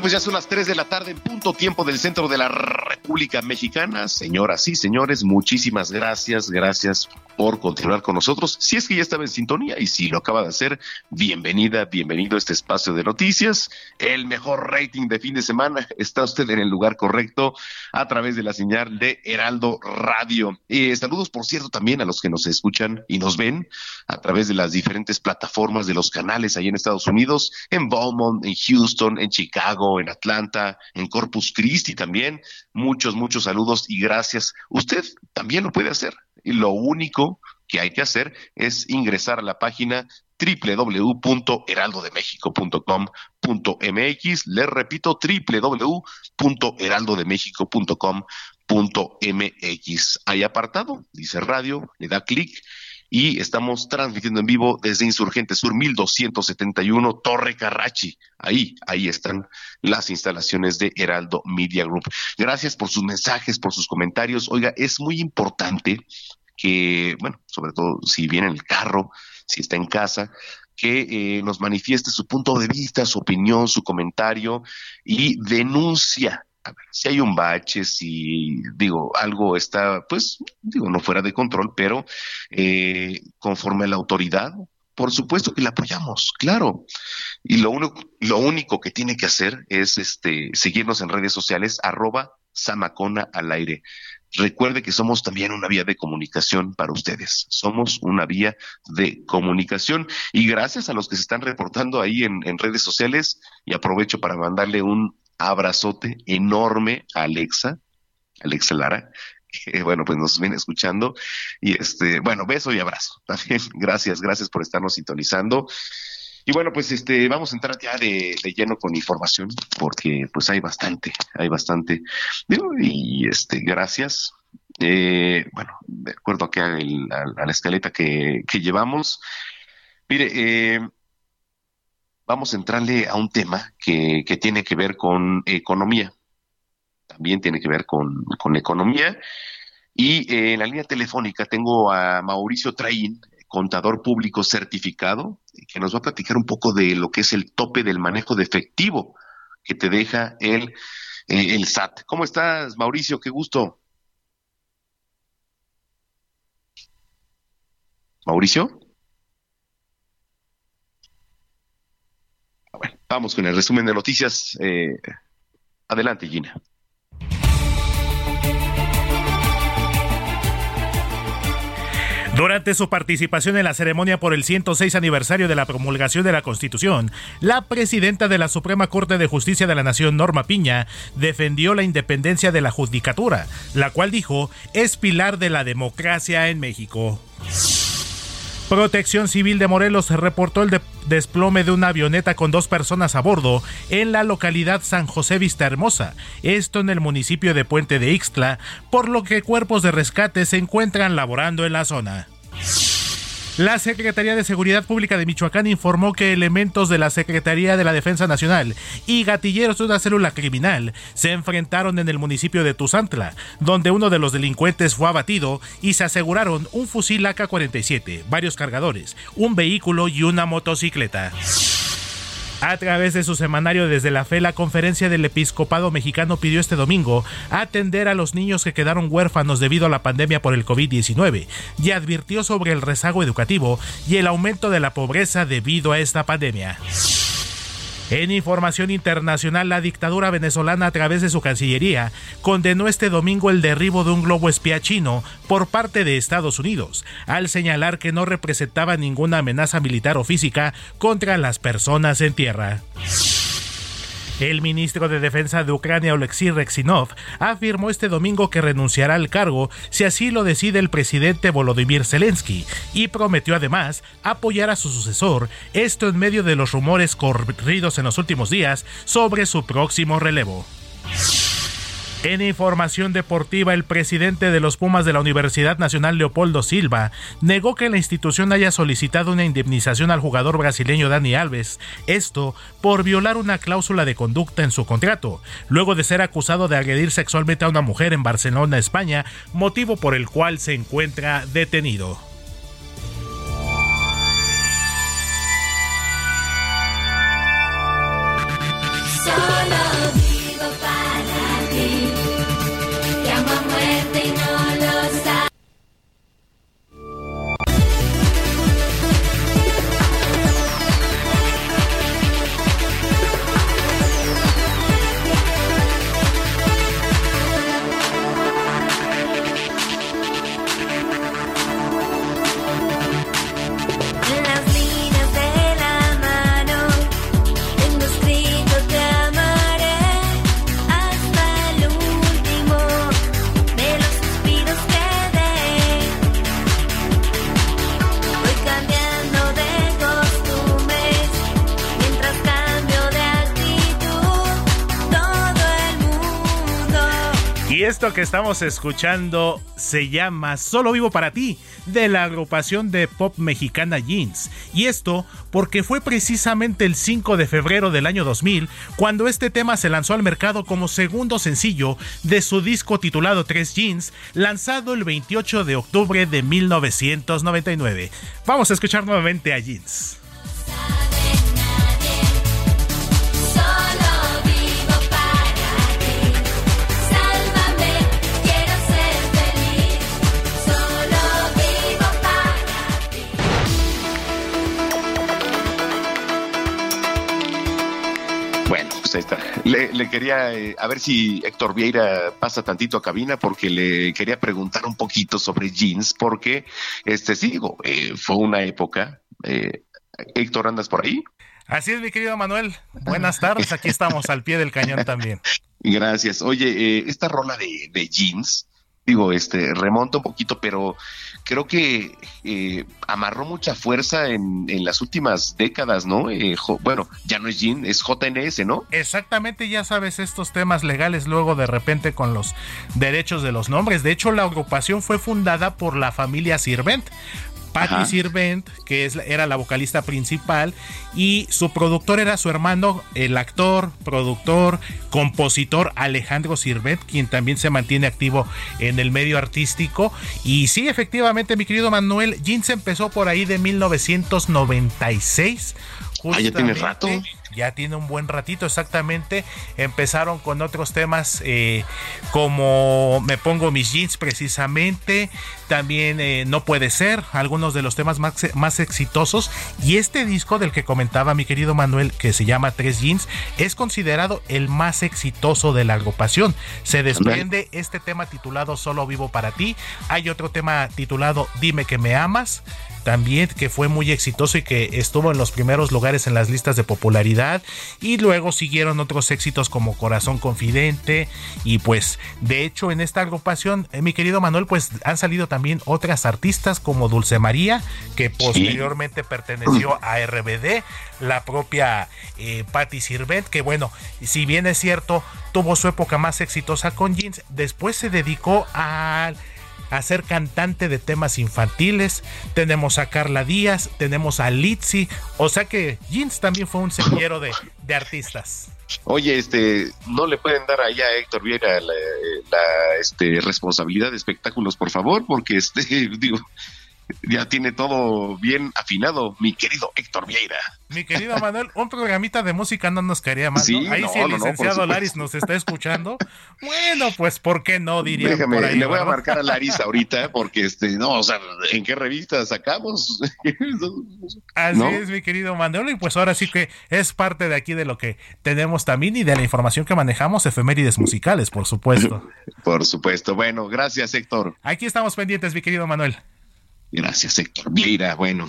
Pues ya son las 3 de la tarde en punto tiempo del centro de la República Mexicana. Señoras y señores, muchísimas gracias, gracias por continuar con nosotros. Si es que ya estaba en sintonía y si lo acaba de hacer, bienvenida, bienvenido a este espacio de noticias. El mejor rating de fin de semana. Está usted en el lugar correcto a través de la señal de Heraldo Radio. Y saludos, por cierto, también a los que nos escuchan y nos ven a través de las diferentes plataformas de los canales ahí en Estados Unidos, en Beaumont, en Houston, en Chicago en Atlanta, en Corpus Christi también. Muchos, muchos saludos y gracias. Usted también lo puede hacer. Y lo único que hay que hacer es ingresar a la página www.heraldodemexico.com.mx. Les repito, www.heraldodemexico.com.mx. Hay apartado, dice radio, le da clic y estamos transmitiendo en vivo desde Insurgente Sur 1271 Torre Carrachi. Ahí, ahí están las instalaciones de Heraldo Media Group. Gracias por sus mensajes, por sus comentarios. Oiga, es muy importante que, bueno, sobre todo si viene en el carro, si está en casa, que eh, nos manifieste su punto de vista, su opinión, su comentario y denuncia a ver, si hay un bache, si digo algo está, pues digo no fuera de control, pero eh, conforme a la autoridad, por supuesto que la apoyamos, claro. Y lo único, lo único que tiene que hacer es este seguirnos en redes sociales, arroba Samacona al aire. Recuerde que somos también una vía de comunicación para ustedes. Somos una vía de comunicación. Y gracias a los que se están reportando ahí en redes sociales, y aprovecho para mandarle un abrazote enorme a Alexa, Alexa Lara, que bueno, pues nos viene escuchando. Y este, bueno, beso y abrazo. [LAUGHS] También gracias, gracias por estarnos sintonizando. Y bueno, pues este, vamos a entrar ya de, lleno con información, porque pues hay bastante, hay bastante. Y este, gracias. Eh, bueno, de acuerdo aquí a, la escaleta que, que llevamos. Mire, eh, vamos a entrarle a un tema que, tiene que ver con economía. También tiene que ver con, con economía. Y eh, en la línea telefónica tengo a Mauricio Traín, contador público certificado, que nos va a platicar un poco de lo que es el tope del manejo de efectivo que te deja el, eh, el SAT. ¿Cómo estás, Mauricio? Qué gusto. Mauricio. Vamos con el resumen de noticias. Eh, adelante, Gina. Durante su participación en la ceremonia por el 106 aniversario de la promulgación de la Constitución, la presidenta de la Suprema Corte de Justicia de la Nación, Norma Piña, defendió la independencia de la judicatura, la cual dijo es pilar de la democracia en México. Protección Civil de Morelos reportó el desplome de una avioneta con dos personas a bordo en la localidad San José Vista Hermosa, esto en el municipio de Puente de Ixtla, por lo que cuerpos de rescate se encuentran laborando en la zona. La Secretaría de Seguridad Pública de Michoacán informó que elementos de la Secretaría de la Defensa Nacional y gatilleros de una célula criminal se enfrentaron en el municipio de Tuzantla, donde uno de los delincuentes fue abatido y se aseguraron un fusil AK-47, varios cargadores, un vehículo y una motocicleta. A través de su semanario desde la fe, la conferencia del episcopado mexicano pidió este domingo atender a los niños que quedaron huérfanos debido a la pandemia por el COVID-19 y advirtió sobre el rezago educativo y el aumento de la pobreza debido a esta pandemia. En información internacional, la dictadura venezolana a través de su Cancillería condenó este domingo el derribo de un globo espía chino por parte de Estados Unidos, al señalar que no representaba ninguna amenaza militar o física contra las personas en tierra. El ministro de Defensa de Ucrania, Oleksiy Rexinov, afirmó este domingo que renunciará al cargo si así lo decide el presidente Volodymyr Zelensky y prometió además apoyar a su sucesor, esto en medio de los rumores corridos en los últimos días sobre su próximo relevo. En información deportiva, el presidente de los Pumas de la Universidad Nacional Leopoldo Silva negó que la institución haya solicitado una indemnización al jugador brasileño Dani Alves, esto por violar una cláusula de conducta en su contrato, luego de ser acusado de agredir sexualmente a una mujer en Barcelona, España, motivo por el cual se encuentra detenido. Esto que estamos escuchando se llama Solo Vivo para ti, de la agrupación de pop mexicana Jeans. Y esto porque fue precisamente el 5 de febrero del año 2000 cuando este tema se lanzó al mercado como segundo sencillo de su disco titulado Tres Jeans, lanzado el 28 de octubre de 1999. Vamos a escuchar nuevamente a Jeans. Pues le, quería, eh, a ver si Héctor Vieira pasa tantito a cabina porque le quería preguntar un poquito sobre jeans porque, este, sí, digo, eh, fue una época. Eh, Héctor, ¿andas por ahí? Así es, mi querido Manuel. Buenas tardes, aquí estamos al pie del cañón también. [LAUGHS] Gracias. Oye, esta rola de, de jeans, digo, este, remonta un poquito, pero creo que eh, amarró mucha fuerza en, en, las últimas décadas, ¿no? Eh, bueno, ya no es Jean, es JNS, ¿no? Exactamente, ya sabes, estos temas legales luego de repente con los derechos de los nombres. De hecho, la agrupación fue fundada por la familia Sirvent. Patty Sirvent, que es, era la vocalista principal, y su productor era su hermano, el actor, productor, compositor Alejandro Sirvent, quien también se mantiene activo en el medio artístico. Y sí, efectivamente, mi querido Manuel, Jeans empezó por ahí de 1996. Ah, ya tiene rato. Ya tiene un buen ratito exactamente. Empezaron con otros temas eh, como Me pongo mis jeans precisamente, también eh, No puede ser, algunos de los temas más, más exitosos. Y este disco del que comentaba mi querido Manuel, que se llama Tres Jeans, es considerado el más exitoso de la agrupación. Se desprende este tema titulado Solo vivo para ti. Hay otro tema titulado Dime que me amas también que fue muy exitoso y que estuvo en los primeros lugares en las listas de popularidad. Y luego siguieron otros éxitos como Corazón Confidente. Y pues de hecho en esta agrupación eh, mi querido Manuel pues han salido también otras artistas como Dulce María que posteriormente perteneció [CLEARS THROAT] a RBD la propia eh, Patti Sirvent que bueno si bien es cierto tuvo su época más exitosa con Jeans después se dedicó a a ser cantante de temas infantiles. Tenemos a Carla Díaz, tenemos a Litzy, o sea que Jeans también fue un semillero de, de artistas. Oye, este, no le pueden dar allá a Héctor Vieira la, la este, responsabilidad de espectáculos, por favor, porque este, [LAUGHS] digo, ya tiene todo bien afinado, mi querido Héctor Vieira. Mi querido Manuel, un programita de música no nos caería mal. Ahí si el licenciado Laris nos está escuchando, bueno, pues ¿por qué no? Diría Déjame, le voy a marcar a Laris [LAUGHS] ahorita, porque este, no, o sea, ¿en qué revista sacamos? [LAUGHS] Así es, mi querido Manuel, y pues ahora sí que es parte de aquí de lo que tenemos también y de la información que manejamos, efemérides musicales, por supuesto. [LAUGHS] por supuesto. Bueno, gracias, Héctor. Aquí estamos pendientes, mi querido Manuel. Gracias, Héctor Vieira. Bueno,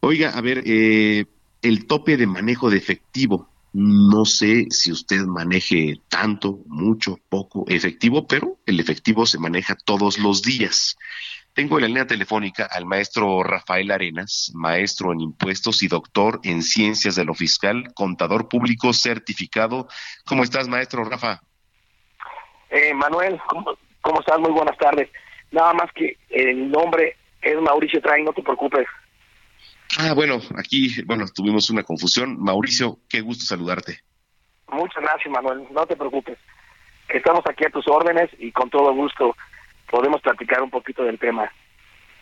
oiga, a ver, eh, el tope de manejo de efectivo. No sé si usted maneje tanto, mucho, poco efectivo, pero el efectivo se maneja todos los días. Tengo en la línea telefónica al maestro Rafael Arenas, maestro en impuestos y doctor en ciencias de lo fiscal, contador público certificado. ¿Cómo estás, maestro Rafa? Eh, Manuel, ¿cómo, ¿cómo estás? Muy buenas tardes. Nada más que el nombre es Mauricio Train, no te preocupes. Ah, bueno, aquí, bueno, tuvimos una confusión. Mauricio, qué gusto saludarte. Muchas gracias, Manuel, no te preocupes. Estamos aquí a tus órdenes y con todo gusto podemos platicar un poquito del tema.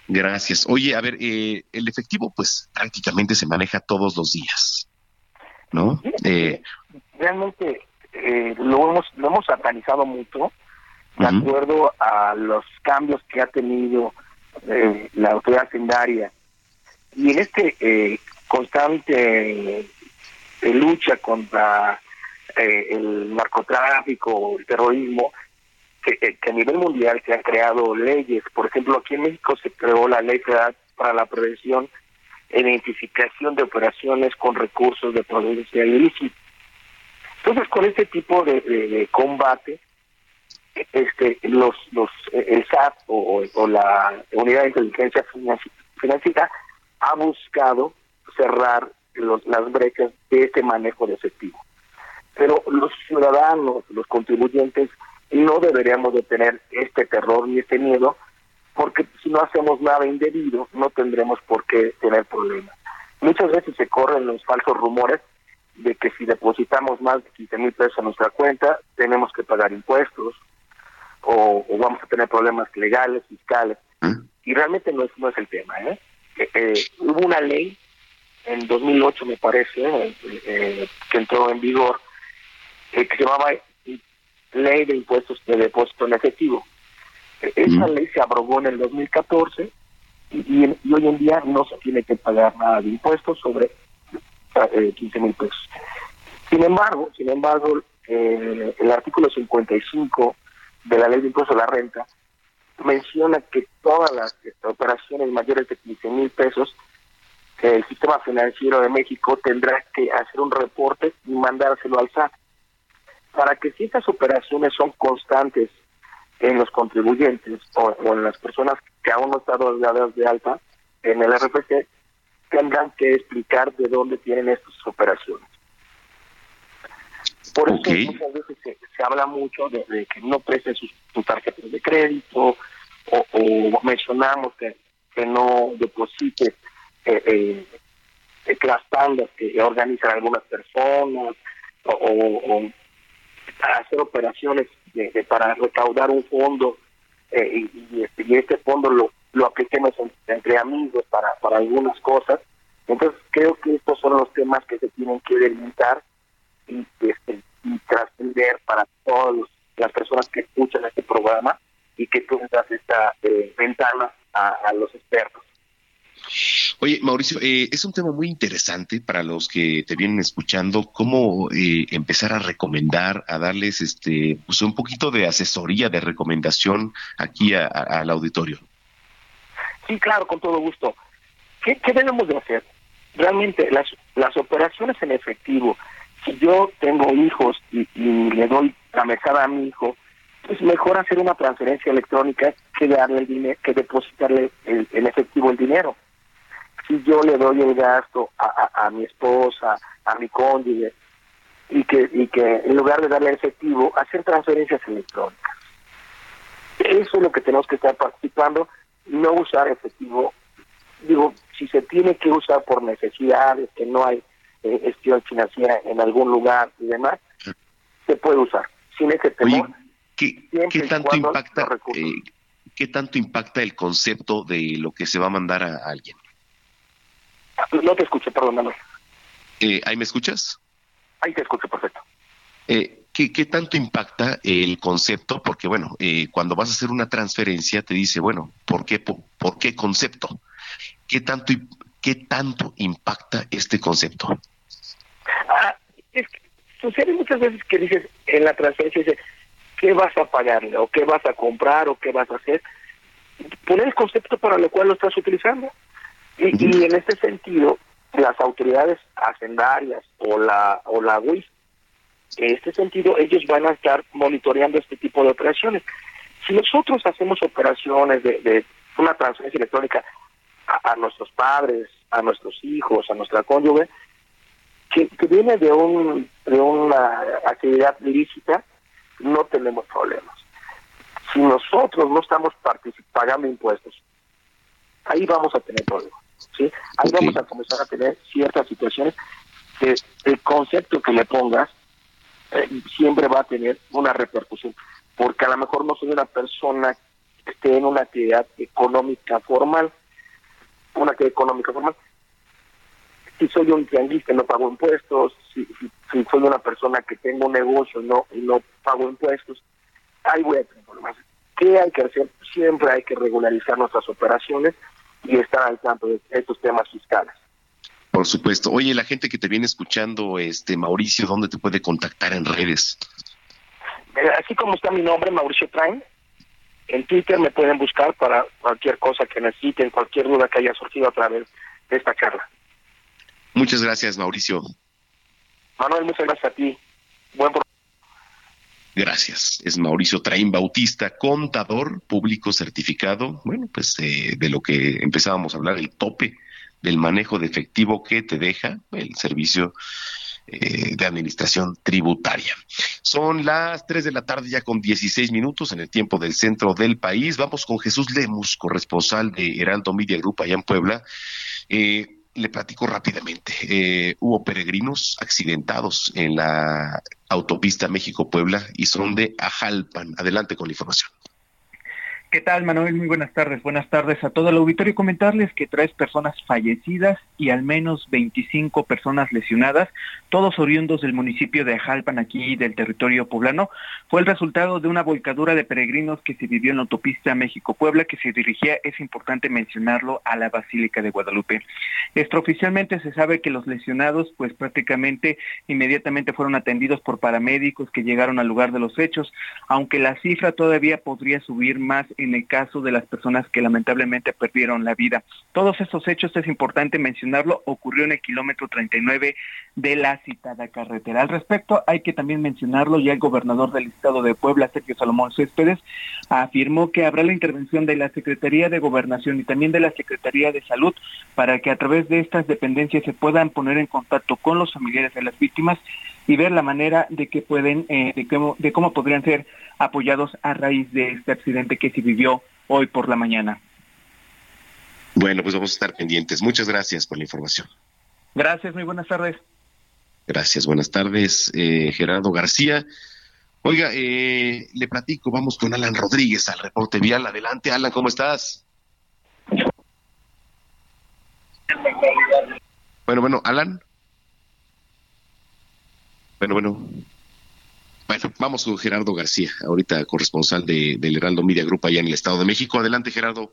Gracias. Oye, a ver, eh, el efectivo pues prácticamente se maneja todos los días, ¿no? Eh, realmente eh, lo hemos lo hemos satanizado mucho de acuerdo a los cambios que ha tenido eh, la autoridad hacendaria. Y en este eh, constante eh, lucha contra el narcotráfico, el terrorismo, que, a nivel mundial se han creado leyes. Por ejemplo, aquí en México se creó la Ley para la Prevención e Identificación de Operaciones con Recursos de Provincia Ilícita. Entonces, con este tipo de combate, este los los el SAT o, la unidad de inteligencia financiera ha buscado cerrar los, las brechas de este manejo de efectivo. Pero los ciudadanos los contribuyentes no deberíamos de tener este terror ni este miedo porque si no hacemos nada indebido no tendremos por qué tener problemas. Muchas veces se corren los falsos rumores de que si depositamos más de 15 mil pesos a nuestra cuenta tenemos que pagar impuestos o, vamos a tener problemas legales, fiscales. Y realmente no es, no es el tema. ¿eh? Eh, ¿eh? hubo una ley en 2008, me parece, eh, que entró en vigor, que se llamaba Ley de Impuestos de Depósito en Efectivo. Esa ¿Mm? ley se abrogó en el 2014 y, y, hoy en día no se tiene que pagar nada de impuestos sobre 15 mil pesos. Sin embargo, sin embargo, el artículo 55 de la ley de impuesto a la renta menciona que todas las operaciones mayores de 15 mil pesos, el sistema financiero de México tendrá que hacer un reporte y mandárselo al SAT. Para que si estas operaciones son constantes en los contribuyentes o, en las personas que aún no están dadas de alta en el RPC, tendrán que explicar de dónde tienen estas operaciones. Por eso muchas veces se, habla mucho de, que no presten sus, tarjetas de crédito o, mencionamos que, que no deposite eh, eh, las tandas que organizan algunas personas o, hacer operaciones para recaudar un fondo eh, y, este, y, este fondo lo, lo apliquemos entre amigos para, para algunas cosas. Entonces creo que estos son los temas que se tienen que delimitar y, este, y trascender para todas las personas que escuchan este programa y que tú das esta eh, ventana a los expertos. Oye, Mauricio, eh, es un tema muy interesante para los que te vienen escuchando, cómo eh, empezar a recomendar, a darles este, pues un poquito de asesoría, de recomendación aquí al auditorio. Sí, claro, con todo gusto. ¿Qué, debemos de hacer? Realmente las, las operaciones en efectivo, si yo tengo hijos y, le doy la mesada a mi hijo, es mejor hacer una transferencia electrónica que darle el dinero, que depositarle en efectivo el dinero si yo le doy el gasto a, mi esposa, a mi cónyuge, y que, y que en lugar de darle efectivo, hacer transferencias electrónicas. Eso es lo que tenemos que estar participando, no usar efectivo. Digo, si se tiene que usar por necesidades, que no hay eh, gestión financiera en algún lugar y demás, se puede usar. Sin ese temor. ¿qué, tanto impacta, eh, ¿qué tanto impacta el concepto de lo que se va a mandar a alguien? No te escuché, perdón, Eh, ¿Ahí me escuchas? Ahí te escucho, perfecto. Eh, ¿qué, tanto impacta el concepto? Porque, bueno, eh, cuando vas a hacer una transferencia, te dice, bueno, ¿por qué, por, qué concepto? ¿Qué tanto, ¿Qué tanto impacta este concepto? Es que sucede muchas veces que dices en la transferencia, dice, ¿qué vas a pagarle? ¿O qué vas a comprar? ¿O qué vas a hacer? Poner el concepto para lo cual lo estás utilizando. Y, en este sentido, las autoridades hacendarias o la o la UIS, en este sentido, ellos van a estar monitoreando este tipo de operaciones. Si nosotros hacemos operaciones de, una transferencia electrónica a, nuestros padres, a nuestros hijos, a nuestra cónyuge, que, viene de, un, de una actividad lícita, no tenemos problemas. Si nosotros no estamos pagando impuestos, ahí vamos a tener problemas. ¿sí? Ahí vamos a comenzar a tener ciertas situaciones que el concepto que le pongas eh, siempre va a tener una repercusión, porque a lo mejor no soy una persona que esté en una actividad económica formal, una actividad económica formal. Si soy un trianguista y no pago impuestos, si, si, soy una persona que tengo un negocio no, y no pago impuestos, ahí voy a tener problemas. ¿Qué hay que hacer? Siempre hay que regularizar nuestras operaciones y estar al tanto de estos temas fiscales. Por supuesto. Oye, la gente que te viene escuchando, este Mauricio, ¿dónde te puede contactar en redes? Así como está mi nombre, Mauricio Train, en Twitter me pueden buscar para cualquier cosa que necesiten, cualquier duda que haya surgido a través de esta charla. Muchas gracias, Mauricio. Manuel, muchas gracias a ti. Buen Gracias. Es Mauricio Traín Bautista, contador público certificado. Bueno, pues eh, de lo que empezábamos a hablar, el tope del manejo de efectivo que te deja el servicio eh, de administración tributaria. Son las 3 de la tarde ya con 16 minutos en el tiempo del centro del país. Vamos con Jesús Lemus, corresponsal de Heraldo Media Group allá en Puebla. Eh, le platico rápidamente. Eh, hubo peregrinos accidentados en la autopista México-Puebla y son de Ajalpan. Adelante con la información. ¿Qué tal, Manuel? Muy buenas tardes. Buenas tardes a todo el auditorio. Comentarles que tres personas fallecidas y al menos 25 personas lesionadas, todos oriundos del municipio de Ajalpan, aquí del territorio poblano, fue el resultado de una volcadura de peregrinos que se vivió en la autopista México-Puebla, que se dirigía, es importante mencionarlo, a la Basílica de Guadalupe. Extraoficialmente se sabe que los lesionados, pues prácticamente inmediatamente fueron atendidos por paramédicos que llegaron al lugar de los hechos, aunque la cifra todavía podría subir más en el caso de las personas que lamentablemente perdieron la vida. Todos estos hechos, es importante mencionarlo, ocurrió en el kilómetro 39 de la citada carretera. Al respecto, hay que también mencionarlo, ya el gobernador del estado de Puebla, Sergio Salomón Céspedes, afirmó que habrá la intervención de la Secretaría de Gobernación y también de la Secretaría de Salud para que a través de estas dependencias se puedan poner en contacto con los familiares de las víctimas y ver la manera de que pueden, eh, de, cómo, de cómo podrían ser apoyados a raíz de este accidente que se vivió hoy por la mañana. Bueno, pues vamos a estar pendientes. Muchas gracias por la información. Gracias, muy buenas tardes. Gracias, buenas tardes, eh, Gerardo García. Oiga, eh, le platico, vamos con Alan Rodríguez al reporte vial. Adelante, Alan, ¿cómo estás? Bueno, bueno, Alan. Bueno, bueno. Bueno, vamos con Gerardo García, ahorita corresponsal de, del Heraldo Media Group allá en el Estado de México. Adelante, Gerardo.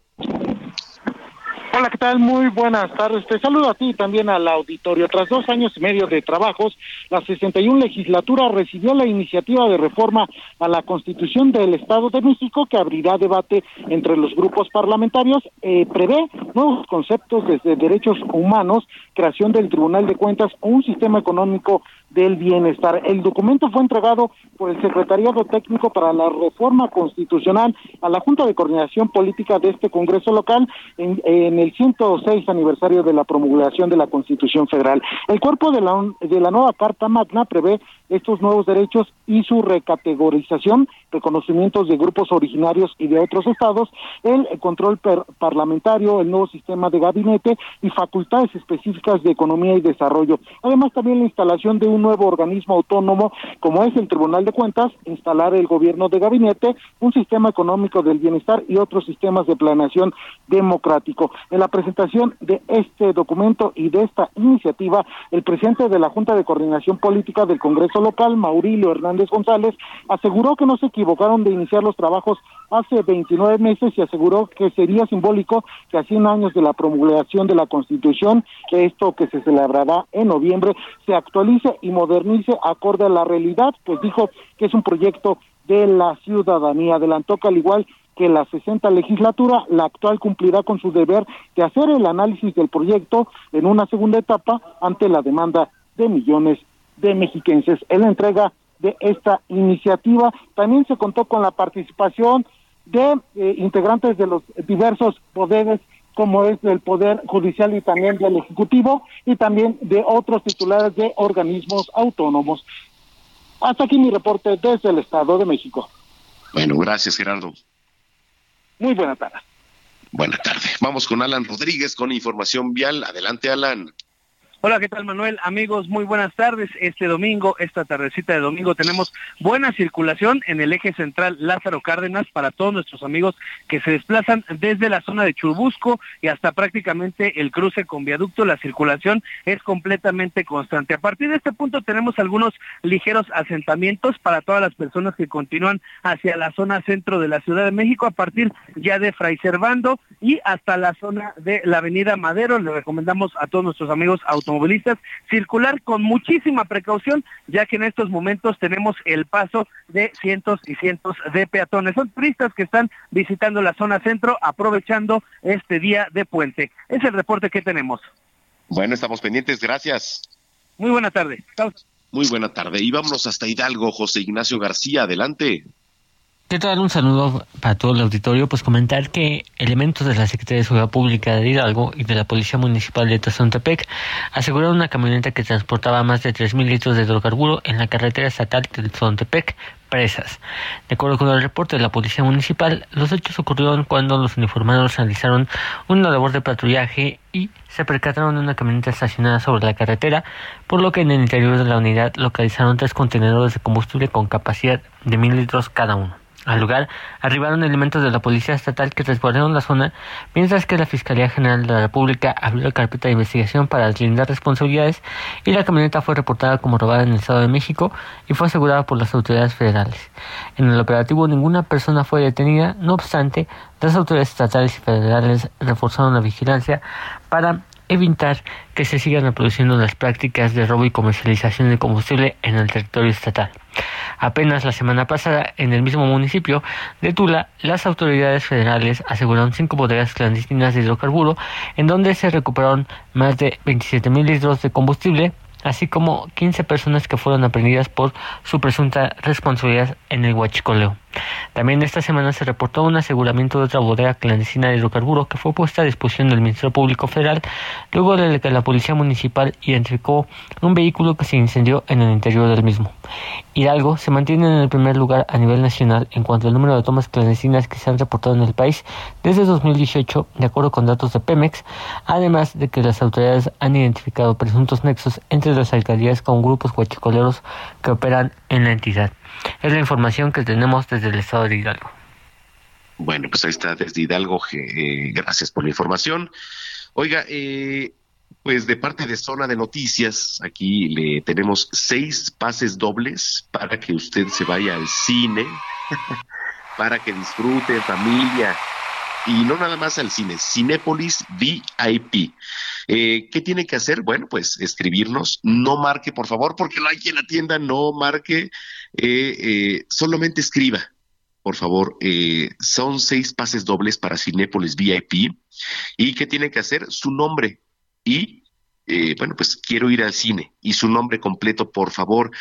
Hola, ¿qué tal? Muy buenas tardes. Te saludo a ti y también al auditorio. Tras dos años y medio de trabajos, la 61 legislatura recibió la iniciativa de reforma a la Constitución del Estado de México que abrirá debate entre los grupos parlamentarios. Eh, prevé nuevos conceptos desde derechos humanos, creación del Tribunal de Cuentas o un sistema económico del bienestar. El documento fue entregado por el Secretariado Técnico para la Reforma Constitucional a la Junta de Coordinación Política de este Congreso local en, en el 106 aniversario de la promulgación de la Constitución Federal. El cuerpo de la, de la nueva Carta Magna prevé estos nuevos derechos y su recategorización, reconocimientos de grupos originarios y de otros estados, el control parlamentario, el nuevo sistema de gabinete y facultades específicas de economía y desarrollo. Además, también la instalación de un nuevo organismo autónomo como es el Tribunal de Cuentas, instalar el gobierno de gabinete, un sistema económico del bienestar y otros sistemas de planeación democrático. En la presentación de este documento y de esta iniciativa, el presidente de la Junta de Coordinación Política del Congreso local, Maurilio Hernández González, aseguró que no se equivocaron de iniciar los trabajos hace 29 meses y aseguró que sería simbólico que a 100 años de la promulgación de la Constitución, que esto que se celebrará en noviembre, se actualice y modernice acorde a la realidad, pues dijo que es un proyecto de la ciudadanía. Adelantó que al igual que la 60 legislatura, la actual cumplirá con su deber de hacer el análisis del proyecto en una segunda etapa ante la demanda de millones de mexiquenses. En la entrega de esta iniciativa también se contó con la participación de eh, integrantes de los diversos poderes como es del Poder Judicial y también del Ejecutivo y también de otros titulares de organismos autónomos. Hasta aquí mi reporte desde el Estado de México. Bueno, gracias Gerardo. Muy buena tarde. Buena tarde. Vamos con Alan Rodríguez con información vial. Adelante, Alan. Hola, ¿qué tal Manuel? Amigos, muy buenas tardes. Este domingo, esta tardecita de domingo, tenemos buena circulación en el eje central Lázaro Cárdenas para todos nuestros amigos que se desplazan desde la zona de Churubusco y hasta prácticamente el cruce con viaducto. La circulación es completamente constante. A partir de este punto tenemos algunos ligeros asentamientos para todas las personas que continúan hacia la zona centro de la Ciudad de México a partir ya de Fray Servando y hasta la zona de la Avenida Madero. Le recomendamos a todos nuestros amigos automovilistas circular con muchísima precaución, ya que en estos momentos tenemos el paso de cientos y cientos de peatones. Son turistas que están visitando la zona centro aprovechando este día de puente. Es el reporte que tenemos. Bueno, estamos pendientes, gracias. Muy buena tarde. Muy buena tarde. Y vámonos hasta Hidalgo, José Ignacio García, adelante. ¿Qué tal? Un saludo para todo el auditorio. Pues comentar que elementos de la Secretaría de Seguridad Pública de Hidalgo y de la Policía Municipal de Tazontepec aseguraron una camioneta que transportaba más de 3.000 litros de hidrocarburo en la carretera estatal de Tazontepec, presas. De acuerdo con el reporte de la Policía Municipal, los hechos ocurrieron cuando los uniformados realizaron una labor de patrullaje y se percataron de una camioneta estacionada sobre la carretera, por lo que en el interior de la unidad localizaron tres contenedores de combustible con capacidad de mil litros cada uno. Al lugar arribaron elementos de la Policía Estatal que resguardaron la zona, mientras que la Fiscalía General de la República abrió la carpeta de investigación para deslindar responsabilidades y la camioneta fue reportada como robada en el Estado de México y fue asegurada por las autoridades federales. En el operativo ninguna persona fue detenida, no obstante, las autoridades estatales y federales reforzaron la vigilancia para evitar que se sigan reproduciendo las prácticas de robo y comercialización de combustible en el territorio estatal. Apenas la semana pasada, en el mismo municipio de Tula, las autoridades federales aseguraron cinco bodegas clandestinas de hidrocarburo, en donde se recuperaron más de 27 mil litros de combustible, así como 15 personas que fueron aprendidas por su presunta responsabilidad en el huachicoleo. También esta semana se reportó un aseguramiento de otra bodega clandestina de hidrocarburos que fue puesta a disposición del Ministerio Público Federal luego de que la Policía Municipal identificó un vehículo que se incendió en el interior del mismo. Hidalgo se mantiene en el primer lugar a nivel nacional en cuanto al número de tomas clandestinas que se han reportado en el país desde 2018, de acuerdo con datos de Pemex, además de que las autoridades han identificado presuntos nexos entre las alcaldías con grupos huachicoleros que operan en la entidad. Es la información que tenemos desde el estado de Hidalgo. Bueno, pues ahí está desde Hidalgo. Eh, gracias por la información. Oiga, eh, pues de parte de Zona de Noticias, aquí le tenemos seis pases dobles para que usted se vaya al cine, [LAUGHS] para que disfrute familia. Y no nada más al cine, Cinépolis VIP. Eh, ¿Qué tiene que hacer? Bueno, pues escribirnos, no marque, por favor, porque no hay quien la tienda, no marque, eh, solamente escriba, por favor. son seis pases dobles para Cinépolis VIP. ¿Y qué tiene que hacer? Su nombre, y eh, bueno, pues quiero ir al cine y su nombre completo, por favor.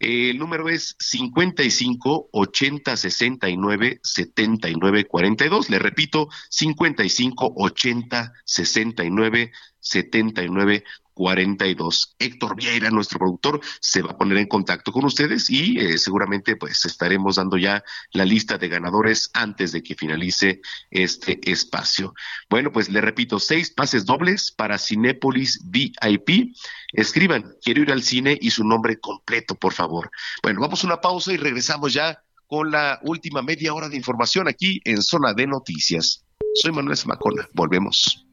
Eh, el número es 55 80 69 79 42. Le repito, 55 80 69 79 42. Héctor Vieira, nuestro productor, se va a poner en contacto con ustedes y eh, seguramente pues estaremos dando ya la lista de ganadores antes de que finalice este espacio. Bueno, pues le repito, seis pases dobles para Cinépolis VIP. Escriban, quiero ir al cine y su nombre completo, por favor. Bueno, vamos a una pausa y regresamos ya con la última media hora de información aquí en Zona de Noticias. Soy Manuel Zamacona, volvemos.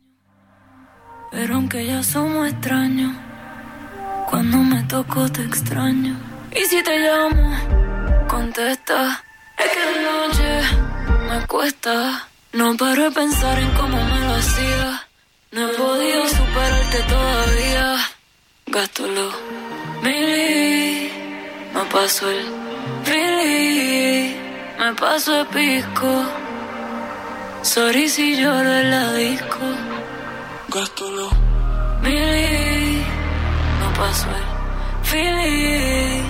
Pero aunque ya somos extraños, cuando me toco te extraño. Y si te llamo, contesta. Es que de noche me cuesta. No paro de pensar en cómo me lo hacía. No he podido superarte todavía. Gasto los mil me paso el fili, me paso el pisco. Sorry si lloro en la disco mili, no paso el feeling,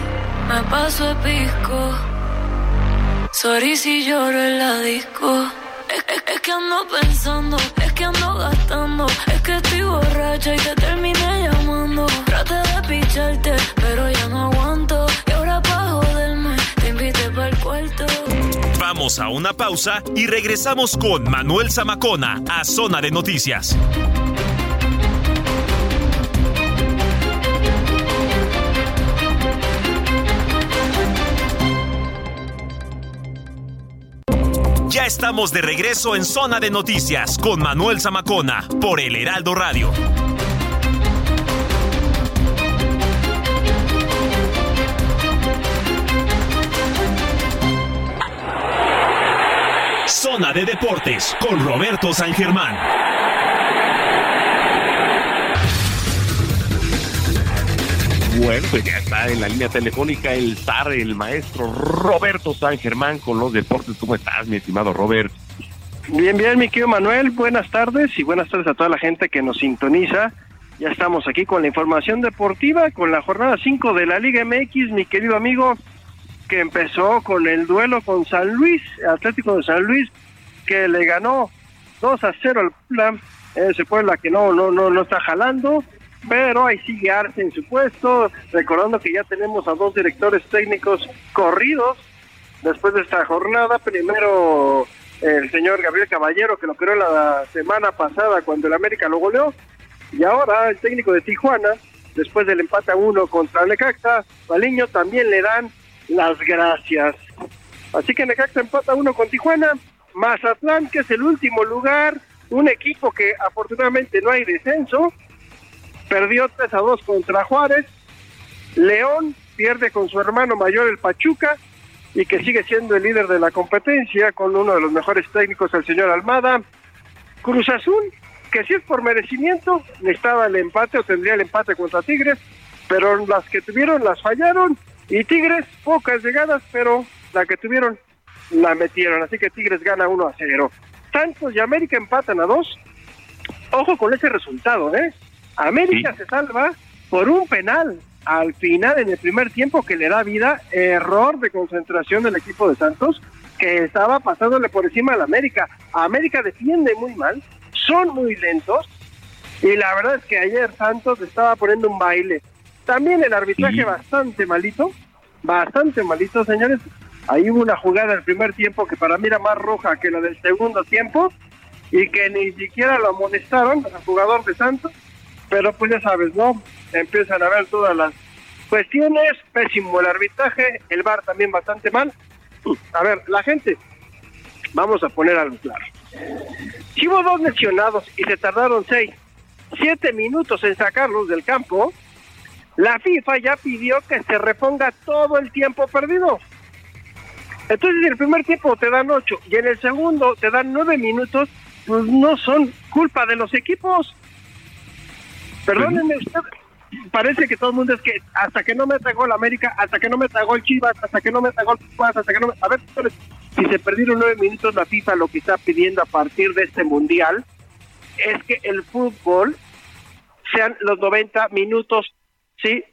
me paso el pisco. Sorry si lloro en la disco. Es, que ando pensando, es que ando gastando, es que estoy borracha y te terminé llamando. Traté de picharte, pero ya no aguanto. Y ahora pa' joderme, te invité para el cuarto. Vamos a una pausa y regresamos con Manuel Zamacona a Zona de Noticias. Ya estamos de regreso en Zona de Noticias con Manuel Zamacona por el Heraldo Radio. Zona de Deportes con Roberto San Germán. Bueno, pues ya está en la línea telefónica el zar, el maestro Roberto San Germán con los deportes. ¿Cómo estás, mi estimado Robert? Bien, bien, mi querido Manuel. Buenas tardes y buenas tardes a toda la gente que nos sintoniza. Ya estamos aquí con la información deportiva, con la jornada 5 de la Liga MX, mi querido amigo, que empezó con el duelo con San Luis, Atlético de San Luis, que le ganó 2 a 0 al Puebla, ese Puebla que no, no, no, no está jalando, pero ahí sigue Arce en su puesto, recordando que ya tenemos a dos directores técnicos corridos después de esta jornada. Primero el señor Gabriel Caballero, que lo creó la semana pasada cuando el América lo goleó, y ahora el técnico de Tijuana, después del empate a uno contra Necaxa, Baliño también le dan las gracias. Así que Necaxa empata uno con Tijuana, Mazatlán, que es el último lugar, un equipo que afortunadamente no hay descenso, perdió 3 a 2 contra Juárez. León pierde con su hermano mayor el Pachuca y que sigue siendo el líder de la competencia con uno de los mejores técnicos, el señor Almada. Cruz Azul, que si es por merecimiento, necesitaba el empate o tendría el empate contra Tigres, pero las que tuvieron las fallaron y Tigres, pocas llegadas, pero la que tuvieron la metieron, así que Tigres gana 1 a 0. Santos y América empatan a 2. Ojo con ese resultado, ¿eh? América se salva por un penal al final en el primer tiempo que le da vida, error de concentración del equipo de Santos que estaba pasándole por encima al América. América defiende muy mal, son muy lentos y la verdad es que ayer Santos estaba poniendo un baile. También el arbitraje bastante malito, bastante malito, señores. Ahí hubo una jugada el primer tiempo que para mí era más roja que la del segundo tiempo y que ni siquiera lo amonestaron al jugador de Santos pero pues ya sabes, ¿no? Empiezan a ver todas las cuestiones, pésimo el arbitraje, el bar también bastante mal. A ver, la gente, vamos a poner algo claro. Si hubo dos lesionados y se tardaron seis siete minutos en sacarlos del campo, la FIFA ya pidió que se reponga todo el tiempo perdido. Entonces, en el primer tiempo te dan ocho y en el segundo te dan nueve minutos, pues no son culpa de los equipos. Perdónenme usted, parece que todo el mundo es que hasta que no me tragó la América, hasta que no me tragó el Chivas, hasta que no me tragó el Pumas, hasta que no me... A ver, si se perdieron nueve minutos, la FIFA lo que está pidiendo a partir de este mundial es que el fútbol sean los 90 minutos, sí,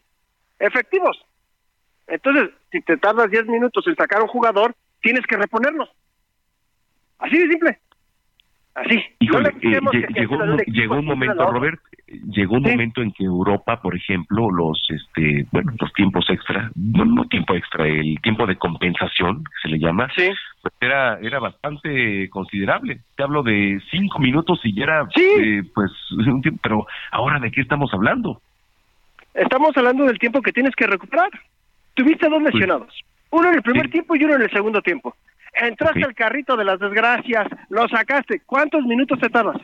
efectivos. Entonces, si te tardas 10 minutos en sacar un jugador, tienes que reponerlos. Así de simple. Así. Híjole, eh, llegó, llegó un momento, Robert, llegó un momento en que Europa, por ejemplo, los este, bueno, los tiempos extra, no, no tiempo extra, el tiempo de compensación, que se le llama, pues era era bastante considerable. Te hablo de cinco minutos y ya era, eh, pues, [LAUGHS] un tiempo, pero ahora de qué estamos hablando? Estamos hablando del tiempo que tienes que recuperar. Tuviste dos pues lesionados, uno en el primer tiempo y uno en el segundo tiempo. Entraste al carrito de las desgracias, lo sacaste. ¿Cuántos minutos te tardas?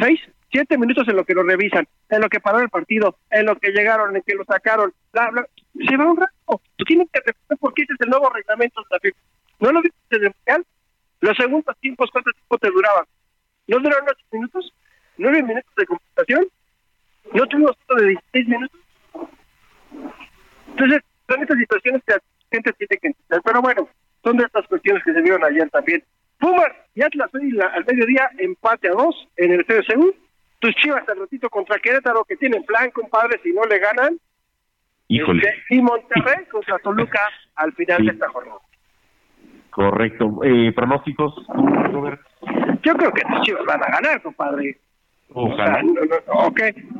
¿Seis? siete minutos en lo que lo revisan, en lo que paró el partido, en lo que llegaron, en que lo sacaron, bla, bla. Se va un rato. Tú tienes que responder porque ese es el nuevo reglamento de ¿No lo viste desde el mundial? Los segundos tiempos, ¿cuánto tiempo te duraban? ¿No duraron ocho minutos? ¿Nueve minutos de computación? ¿No tuvimos otro de 16 minutos? Entonces, son estas situaciones que la gente tiene que entender. Pero bueno, son de estas cuestiones que se vieron ayer también. Pumas y Atlas hoy al mediodía empate a dos en el CSU tus chivas al ratito contra Querétaro que tienen plan, compadre, si no le ganan. Híjole. Este, y Monterrey contra Toluca al final de esta jornada. Correcto. Eh, ¿Pronósticos, Robert? Yo creo que tus chivas van a ganar, compadre. Ojalá. O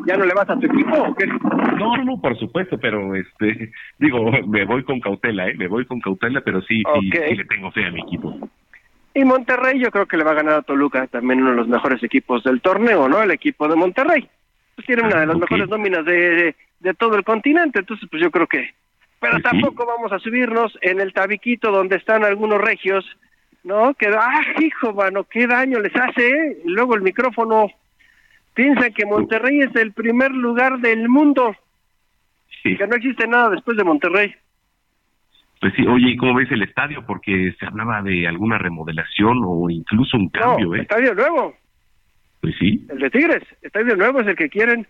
¿Ya no le vas a tu equipo o qué? No, no, por supuesto, pero este, [LAUGHS] digo, me voy con cautela, ¿eh? Me voy con cautela, pero sí, sí, sí le tengo fe a mi equipo. Y Monterrey yo creo que le va a ganar a Toluca, también uno de los mejores equipos del torneo, ¿no? El equipo de Monterrey. Pues tiene una de las mejores nóminas de, de, todo el continente, entonces pues yo creo que... Pero tampoco vamos a subirnos en el tabiquito donde están algunos regios, ¿no? Que, ah, hijo, mano, qué daño les hace, ¿eh? Y luego el micrófono piensa que Monterrey es el primer lugar del mundo. Sí. Que no existe nada después de Monterrey. Pues sí, oye, ¿y cómo ves el estadio? Porque se hablaba de alguna remodelación o incluso un cambio, ¿eh? estadio nuevo. Pues sí. El de Tigres, estadio nuevo es el que quieren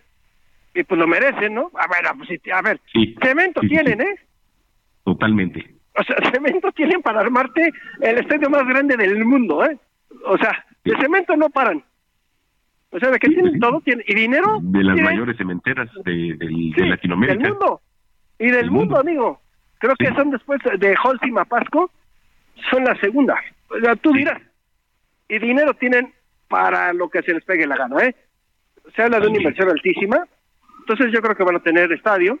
y pues lo merecen, ¿no? A ver, pues, a ver, cemento tienen, ¿eh? Totalmente. O sea, [LAUGHS] cemento tienen para armarte el estadio más grande del mundo, ¿eh? O sea, de cemento no paran. O sea, de que tienen todo, tienen, y dinero. De las mayores cementeras de, de Latinoamérica. Del mundo. Y del mundo, amigo. Creo que son después de Holz y Mapasco, son la segunda. O sea, tú dirás. Y dinero tienen para lo que se les pegue la gana, ¿eh? Se habla de una inversión altísima. Entonces yo creo que van a tener estadio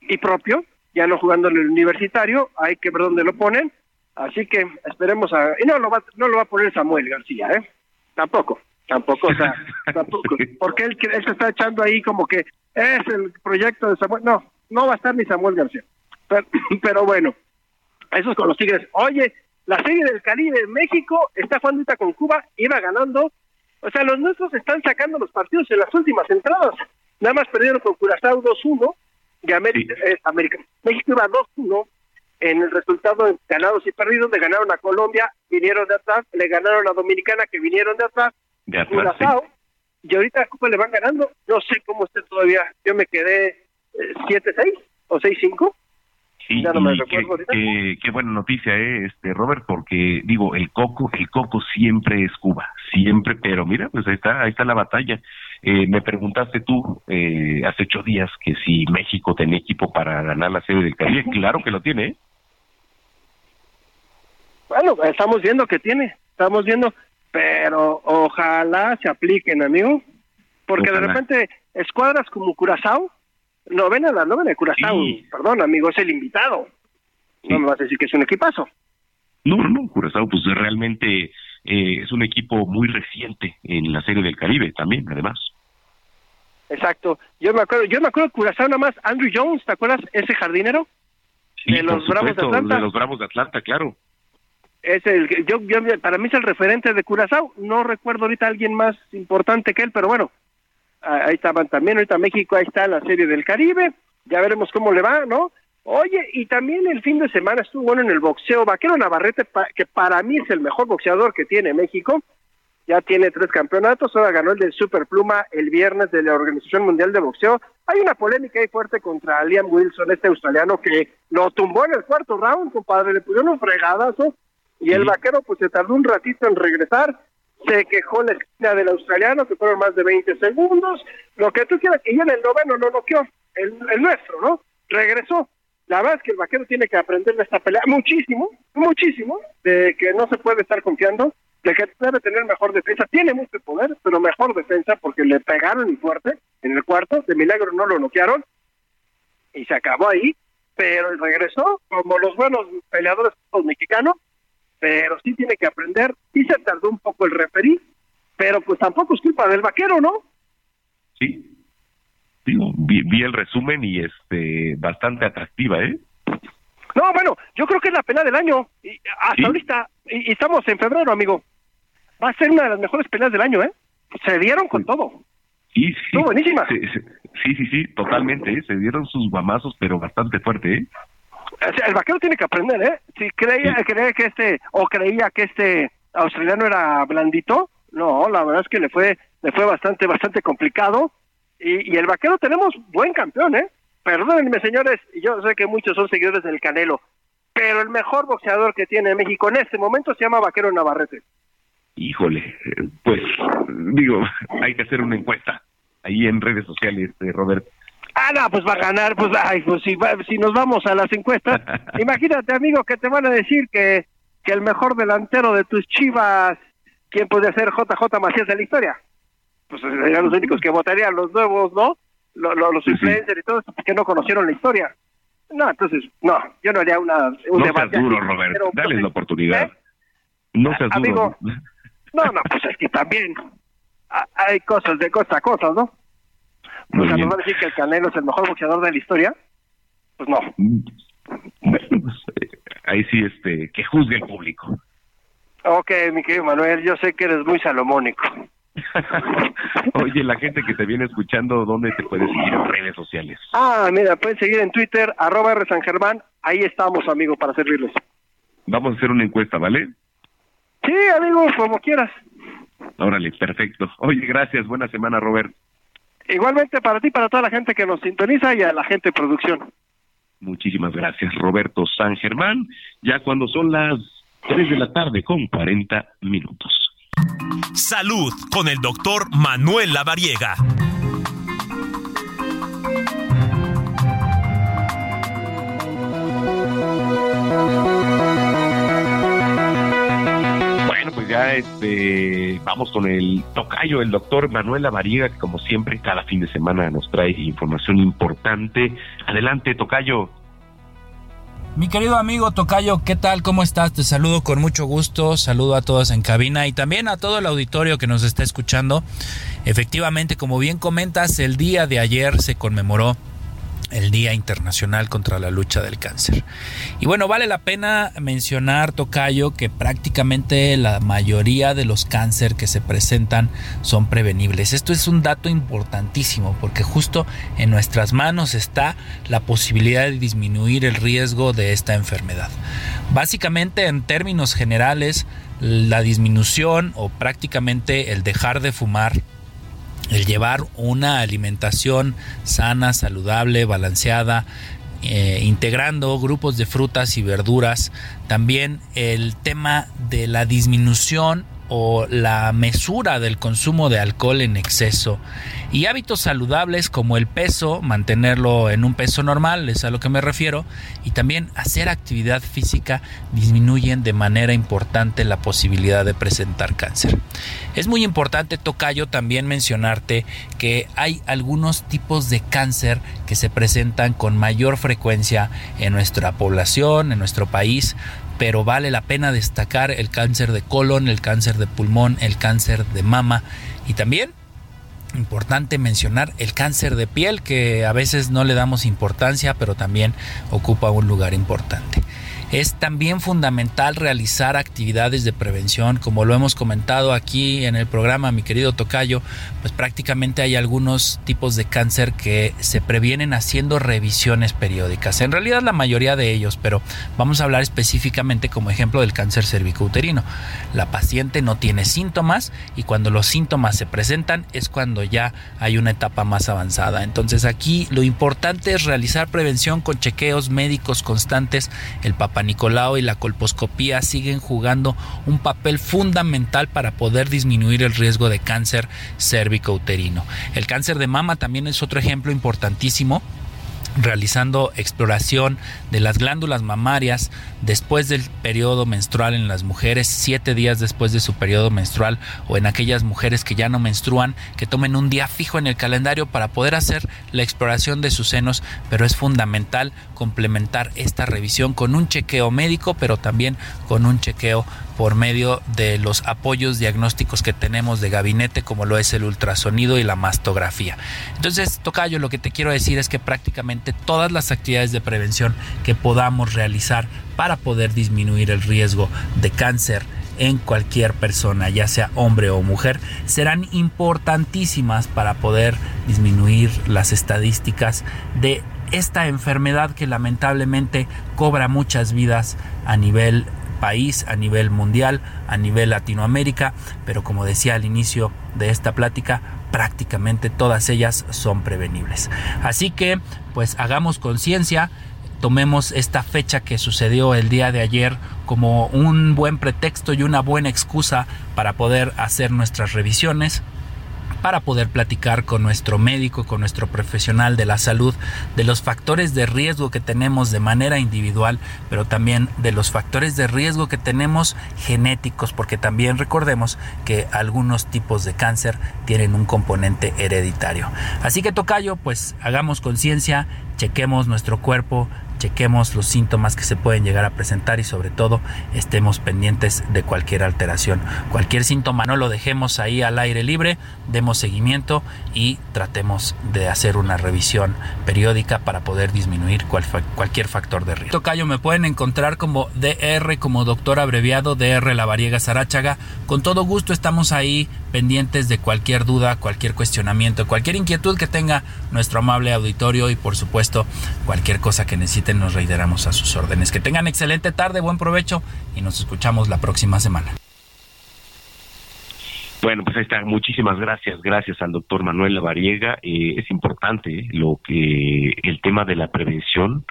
y propio, ya no jugando en el universitario, hay que ver dónde lo ponen. Así que esperemos a... Y no lo va, no lo va a poner Samuel García, ¿eh? Tampoco, tampoco, o sea, [LAUGHS] tampoco. Porque él, él se está echando ahí como que es el proyecto de Samuel. No, no va a estar ni Samuel García. [CLEARS THROAT] Pero, bueno, eso es con los Tigres. Oye, la serie del Caribe en México está jugando ahorita con Cuba, iba ganando. O sea, los nuestros están sacando los partidos en las últimas entradas. Nada más perdieron con Curazao 2-1 y América, eh, América. México iba 2-1 en el resultado de ganados y perdidos. Le ganaron a Colombia, vinieron de atrás. Le ganaron a Dominicana, que vinieron de atrás. De Curazao. Y ahorita a Cuba le van ganando. No sé cómo esté todavía. Yo me quedé 7-6 eh, o 6-5 Sí, qué, buena noticia, ¿eh? este Robert, porque digo, el coco, el coco siempre es Cuba, siempre, pero mira, pues ahí está, ahí está la batalla. Eh, me preguntaste tú eh, hace ocho días que si México tenía equipo para ganar la serie del Caribe, [LAUGHS] claro que lo tiene. ¿eh? Bueno, estamos viendo que tiene, estamos viendo, pero ojalá se apliquen, amigo, porque de repente escuadras como Curazao novena, la novena de Curazao, perdón, amigo, es el invitado. No me vas a decir que es un equipazo. No, no, no, Curazao, pues realmente eh, es un equipo muy reciente en la Serie del Caribe también, además. Exacto. Yo me acuerdo, yo me acuerdo de Curazao nada más, Andrew Jones, ¿te acuerdas? Ese jardinero de los Bravos de Atlanta. De los Bravos de Atlanta, claro. Es el, yo, yo, para mí es el referente de Curazao. No recuerdo ahorita a alguien más importante que él, pero bueno, ahí estaban también, ahorita México, ahí está la Serie del Caribe, ya veremos cómo le va, ¿no? Oye, y también el fin de semana estuvo bueno en el boxeo, Vaquero Navarrete, que para mí es el mejor boxeador que tiene México, ya tiene tres campeonatos, ahora ganó el del Superpluma el viernes de la Organización Mundial de Boxeo. Hay una polémica ahí fuerte contra Liam Wilson, este australiano que lo tumbó en el cuarto round, compadre, le pusieron un fregadazo y el vaquero pues se tardó un ratito en regresar, se quejó la esquina del australiano, que fueron más de 20 segundos, lo que tú quieras, y en el noveno no noqueó, el, el nuestro, ¿no? Regresó. La verdad es que el vaquero tiene que aprender de esta pelea muchísimo, muchísimo, de que no se puede estar confiando, de que debe tener mejor defensa. Tiene mucho poder, pero mejor defensa porque le pegaron y fuerte en el cuarto. De milagro no lo noquearon y se acabó ahí, pero regresó como los buenos peleadores mexicanos, pero sí tiene que aprender. y se tardó un poco el referí, pero pues tampoco es culpa del vaquero, ¿no? Sí. Digo, vi, el resumen y este bastante atractiva, ¿eh? No, bueno, yo creo que es la pelea del año. Y hasta ahorita, y, estamos en febrero, amigo. Va a ser una de las mejores peleas del año, ¿eh? Se dieron con todo. Sí, sí. buenísima. Sí, sí, sí, totalmente. ¿eh? Se dieron sus guamazos, pero bastante fuerte, ¿eh? El vaquero tiene que aprender, ¿eh? Si creía, creía que este, o creía que este australiano era blandito, no, la verdad es que le fue, le fue bastante, bastante complicado. Y, y el vaquero tenemos buen campeón, ¿eh? Perdónenme, señores, yo sé que muchos son seguidores del Canelo, pero el mejor boxeador que tiene México en este momento se llama Vaquero Navarrete. Híjole, pues digo, hay que hacer una encuesta ahí en redes sociales, eh, Robert. Ah, no, pues va a ganar, pues, ay, pues si, si nos vamos a las encuestas, [LAUGHS] imagínate, amigo, que te van a decir que, que el mejor delantero de tus chivas, ¿quién puede ser JJ Macías de la historia? Pues serían los únicos que votarían los nuevos, ¿no? Los, los, influencers y todos que no conocieron la historia. No, entonces, no, yo no haría una, un no debate. Seas duro, Robert, dale la oportunidad. ¿Eh? No seas Amigo, duro. No, no, pues es que también hay cosas de cosa a cosas, ¿no? O sea, ¿nos va a decir que el Canelo es el mejor boxeador de la historia? Pues no. Pues, eh, ahí sí, este, que juzgue el público. Ok, mi querido Manuel, yo sé que eres muy salomónico. [LAUGHS] Oye, la gente que te viene escuchando, ¿dónde te puede seguir en redes sociales? Ah, mira, pueden seguir en Twitter, arroba R San Germán, ahí estamos, amigo, para servirles. Vamos a hacer una encuesta, ¿vale? Sí, amigo, como quieras. Órale, perfecto. Oye, gracias, buena semana, Robert. Igualmente para ti, para toda la gente que nos sintoniza y a la gente de producción. Muchísimas gracias, Roberto San Germán. Ya cuando son las 3 de la tarde con 40 minutos. Salud con el doctor Manuel Lavariega. Pues ya este, vamos con el tocayo, el doctor Manuel Lavariega, que como siempre cada fin de semana nos trae información importante. Adelante, tocayo. Mi querido amigo Tocayo, ¿qué tal? ¿Cómo estás? Te saludo con mucho gusto, saludo a todos en cabina y también a todo el auditorio que nos está escuchando. Efectivamente, como bien comentas, el día de ayer se conmemoró el Día Internacional contra la Lucha del Cáncer. Y bueno, vale la pena mencionar, Tocayo, que prácticamente la mayoría de los cáncer que se presentan son prevenibles. Esto es un dato importantísimo porque justo en nuestras manos está la posibilidad de disminuir el riesgo de esta enfermedad. Básicamente, en términos generales, la disminución o prácticamente el dejar de fumar el llevar una alimentación sana, saludable, balanceada, eh, integrando grupos de frutas y verduras, también el tema de la disminución o la mesura del consumo de alcohol en exceso y hábitos saludables como el peso, mantenerlo en un peso normal, es a lo que me refiero, y también hacer actividad física disminuyen de manera importante la posibilidad de presentar cáncer. Es muy importante, Tocayo, también mencionarte que hay algunos tipos de cáncer que se presentan con mayor frecuencia en nuestra población, en nuestro país, pero vale la pena destacar el cáncer de colon, el cáncer de pulmón, el cáncer de mama y también importante mencionar el cáncer de piel que a veces no le damos importancia pero también ocupa un lugar importante. Es también fundamental realizar actividades de prevención, como lo hemos comentado aquí en el programa, mi querido Tocayo, pues prácticamente hay algunos tipos de cáncer que se previenen haciendo revisiones periódicas. En realidad la mayoría de ellos, pero vamos a hablar específicamente como ejemplo del cáncer cervicouterino. La paciente no tiene síntomas y cuando los síntomas se presentan es cuando ya hay una etapa más avanzada. Entonces aquí lo importante es realizar prevención con chequeos médicos constantes. El Papa Nicolau y la colposcopía siguen jugando un papel fundamental para poder disminuir el riesgo de cáncer cérvico-uterino. El cáncer de mama también es otro ejemplo importantísimo realizando exploración de las glándulas mamarias después del periodo menstrual en las mujeres, siete días después de su periodo menstrual o en aquellas mujeres que ya no menstruan, que tomen un día fijo en el calendario para poder hacer la exploración de sus senos, pero es fundamental complementar esta revisión con un chequeo médico, pero también con un chequeo por medio de los apoyos diagnósticos que tenemos de gabinete como lo es el ultrasonido y la mastografía. Entonces, Tocayo, lo que te quiero decir es que prácticamente todas las actividades de prevención que podamos realizar para poder disminuir el riesgo de cáncer en cualquier persona, ya sea hombre o mujer, serán importantísimas para poder disminuir las estadísticas de esta enfermedad que lamentablemente cobra muchas vidas a nivel país, a nivel mundial, a nivel Latinoamérica, pero como decía al inicio de esta plática, prácticamente todas ellas son prevenibles. Así que, pues hagamos conciencia, tomemos esta fecha que sucedió el día de ayer como un buen pretexto y una buena excusa para poder hacer nuestras revisiones, para poder platicar con nuestro médico, con nuestro profesional de la salud, de los factores de riesgo que tenemos de manera individual, pero también de los factores de riesgo que tenemos genéticos, porque también recordemos que algunos tipos de cáncer tienen un componente hereditario. Así que Tocayo, pues hagamos conciencia, chequemos nuestro cuerpo, chequemos los síntomas que se pueden llegar a presentar y sobre todo estemos pendientes de cualquier alteración. Cualquier síntoma no lo dejemos ahí al aire libre, demos seguimiento y tratemos de hacer una revisión periódica para poder disminuir cualquier factor de riesgo. Tocayo me pueden encontrar como DR, como doctor abreviado DR Lavariega Sarachaga. Con todo gusto estamos ahí pendientes de cualquier duda, cualquier cuestionamiento, cualquier inquietud que tenga nuestro amable auditorio y por supuesto cualquier cosa que necesite nos reiteramos a sus órdenes. Que tengan excelente tarde, buen provecho y nos escuchamos la próxima semana. Bueno, pues ahí está. Muchísimas gracias. Gracias al doctor Manuel Lavariega. Eh, es importante lo que el tema de la prevención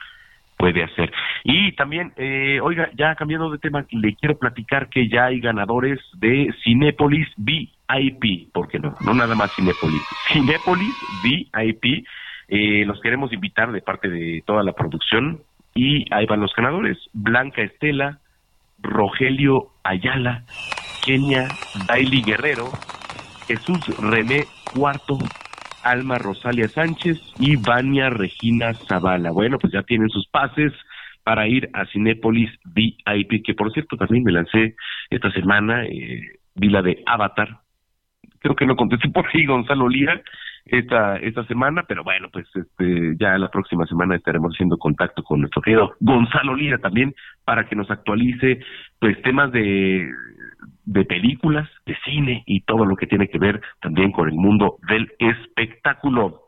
puede hacer. Y también, eh, oiga, ya cambiando de tema, le quiero platicar que ya hay ganadores de Cinépolis VIP, ¿por qué no? No nada más Cinépolis. Cinépolis VIP eh, los queremos invitar de parte de toda la producción y ahí van los ganadores. Blanca Estela, Rogelio Ayala, Kenia Daily Guerrero, Jesús René Cuarto, Alma Rosalia Sánchez y Vania Regina Zavala. Bueno, pues ya tienen sus pases para ir a Cinépolis VIP, que por cierto también me lancé esta semana, eh, vi la de Avatar. Creo que no contesté por ahí Gonzalo Lira, esta esta semana, pero bueno, pues este, ya la próxima semana estaremos haciendo contacto con nuestro querido Gonzalo Lira también para que nos actualice pues temas de de películas, de cine y todo lo que tiene que ver también con el mundo del espectáculo.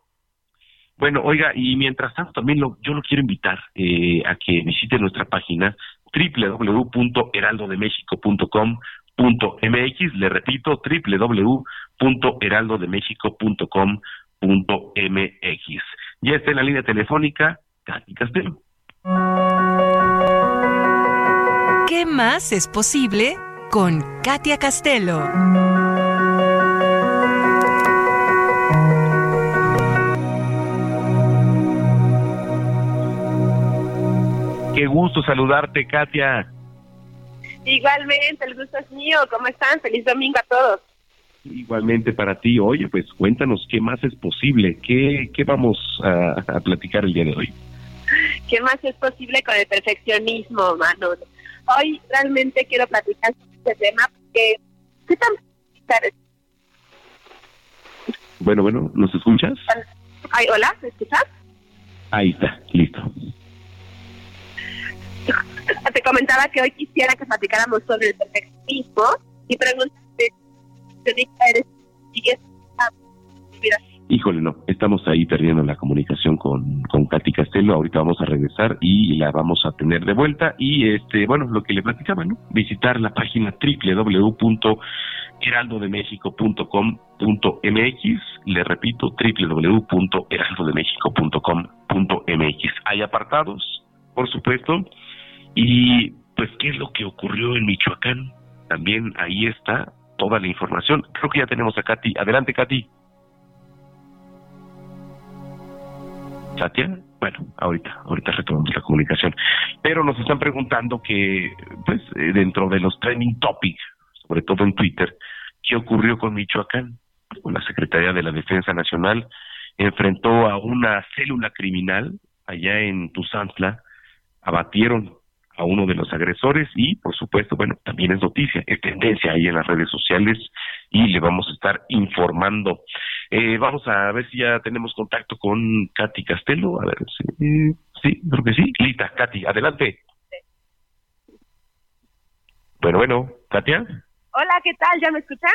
Bueno, oiga, y mientras tanto también lo, yo lo quiero invitar eh, a que visite nuestra página www.heraldodemexico.com mx le repito, www.heraldodemexico.com.mx. Ya está en la línea telefónica, Katy Castelo. ¿Qué más es posible con Katia Castelo? Qué gusto saludarte, Katia. Igualmente, el gusto es mío. ¿Cómo están? Feliz domingo a todos. Igualmente para ti. Oye, pues cuéntanos qué más es posible, qué, qué vamos a, platicar el día de hoy. ¿Qué más es posible con el perfeccionismo, Manu? Hoy realmente quiero platicar este tema porque ¿qué tan bueno, bueno, ¿nos escuchas? Ay, hola, ¿me escuchas? Ahí está, listo. [LAUGHS] Te comentaba que hoy quisiera que platicáramos sobre el perfeccionismo y preguntarte, ¿eres Híjole, no, estamos ahí perdiendo la comunicación con, con Katy Castelo, ahorita vamos a regresar y la vamos a tener de vuelta. Y este, bueno, lo que le platicaba, ¿no? Visitar la página www.heraldodemexico.com.mx, le repito, www.heraldodemexico.com.mx. Hay apartados, por supuesto, y pues, ¿qué es lo que ocurrió en Michoacán? También ahí está toda la información. Creo que ya tenemos a Katy. Adelante, Katy. Katia, bueno, ahorita, ahorita retomamos la comunicación. Pero nos están preguntando que, pues, eh, dentro de los trending topics, sobre todo en Twitter, ¿qué ocurrió con Michoacán? Con la Secretaría de la Defensa Nacional enfrentó a una célula criminal allá en Tuzantla, abatieron a uno de los agresores y, por supuesto, bueno, también es noticia, es tendencia ahí en las redes sociales y le vamos a estar informando. Eh, vamos a ver si ya tenemos contacto con Katy Castelo. A ver, sí, sí, creo que sí. Lita, Katy, adelante. Bueno, bueno, Katia. Hola, ¿qué tal? ¿Ya me escuchan?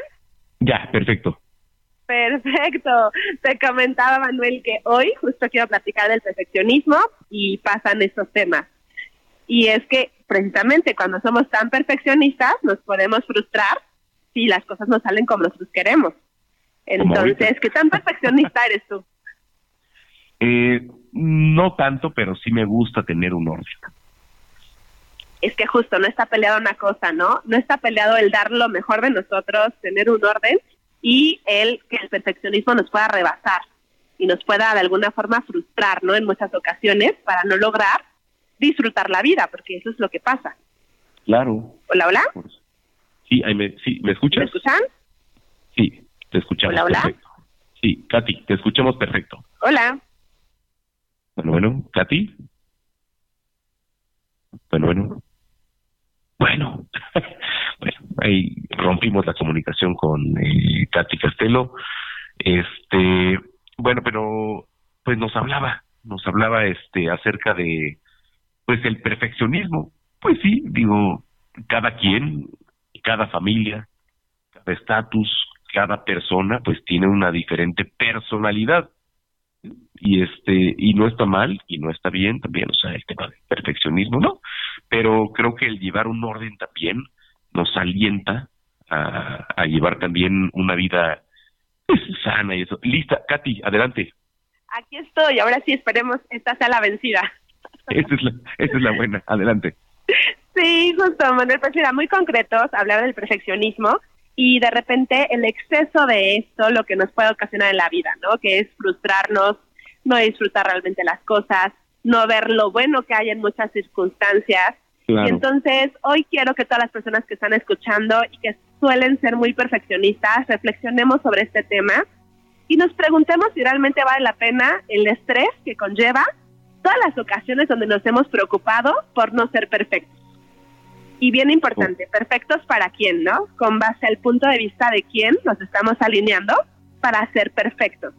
Ya, perfecto. Perfecto. Te comentaba, Manuel, que hoy justo quiero platicar del perfeccionismo y pasan estos temas. Y es que precisamente cuando somos tan perfeccionistas nos podemos frustrar si las cosas no salen como nosotros queremos. Entonces, ¿qué tan perfeccionista eres tú? Eh, no tanto, pero sí me gusta tener un orden. Es que justo no está peleado una cosa, ¿no? No está peleado el dar lo mejor de nosotros, tener un orden y el que el perfeccionismo nos pueda rebasar y nos pueda de alguna forma frustrar, ¿no? En muchas ocasiones para no lograr disfrutar la vida, porque eso es lo que pasa. Claro. Hola, hola. Sí, me, sí, ¿me escuchas? ¿Me escuchan? Sí, te escuchamos hola, hola. perfecto. Sí, Katy, te escuchamos perfecto. Hola. Bueno, bueno, Katy. Bueno, bueno. Bueno, [LAUGHS] bueno, ahí rompimos la comunicación con eh, Katy Castelo. Este, bueno, pero pues nos hablaba, nos hablaba este acerca de pues el perfeccionismo. Pues sí, digo, cada quien, cada familia, cada estatus, cada persona, pues tiene una diferente personalidad. Y este, y no está mal, y no está bien también, o sea, el tema del perfeccionismo, ¿no? Pero creo que el llevar un orden también nos alienta a, llevar también una vida pues, sana y eso. Lista, Katy, adelante. Aquí estoy, ahora sí esperemos esta sea la vencida. [LAUGHS] Esa es la, esa es la buena. Adelante. Sí, justo, Manuel, pues mira, muy concretos, hablar del perfeccionismo y de repente el exceso de esto lo que nos puede ocasionar en la vida, ¿no? Que es frustrarnos, no disfrutar realmente las cosas, no ver lo bueno que hay en muchas circunstancias. Y entonces hoy quiero que todas las personas que están escuchando y que suelen ser muy perfeccionistas, reflexionemos sobre este tema y nos preguntemos si realmente vale la pena el estrés que conlleva todas las ocasiones donde nos hemos preocupado por no ser perfectos. Y bien importante, perfectos para quién, ¿no? Con base al punto de vista de quién nos estamos alineando para ser perfectos.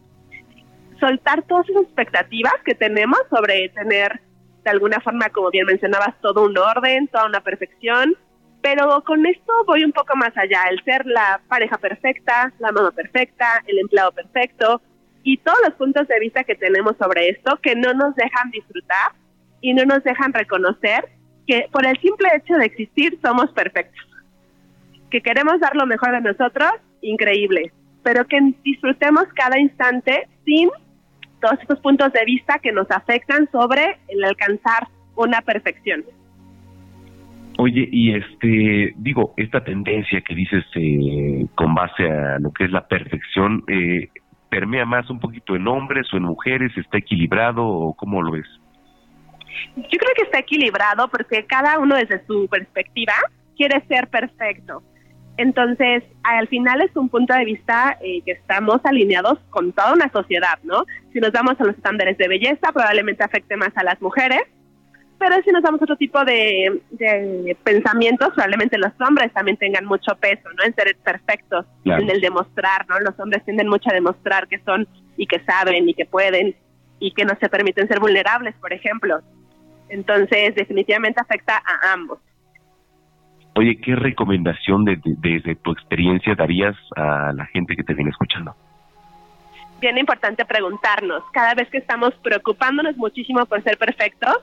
Soltar todas esas expectativas que tenemos sobre tener, de alguna forma, como bien mencionabas, todo un orden, toda una perfección, pero con esto voy un poco más allá, el ser la pareja perfecta, la mamá perfecta, el empleado perfecto, y todos los puntos de vista que tenemos sobre esto que no nos dejan disfrutar y no nos dejan reconocer que por el simple hecho de existir somos perfectos. Que queremos dar lo mejor de nosotros, increíble, pero que disfrutemos cada instante sin todos estos puntos de vista que nos afectan sobre el alcanzar una perfección. Oye, y este, digo, esta tendencia que dices eh, con base a lo que es la perfección, eh, permea más un poquito en hombres o en mujeres? ¿Está equilibrado o cómo lo ves? Yo creo que está equilibrado porque cada uno desde su perspectiva quiere ser perfecto. Entonces, al final es un punto de vista eh, que estamos alineados con toda una sociedad, ¿no? Si nos damos a los estándares de belleza, probablemente afecte más a las mujeres, pero si nos damos otro tipo de, pensamientos, probablemente los hombres también tengan mucho peso, ¿no? En ser perfectos, en el demostrar, ¿no? Los hombres tienden mucho a demostrar que son y que saben y que pueden y que no se permiten ser vulnerables, por ejemplo. Entonces, definitivamente afecta a ambos. Oye, ¿qué recomendación desde tu experiencia darías a la gente que te viene escuchando? Bien importante preguntarnos, cada vez que estamos preocupándonos muchísimo por ser perfectos,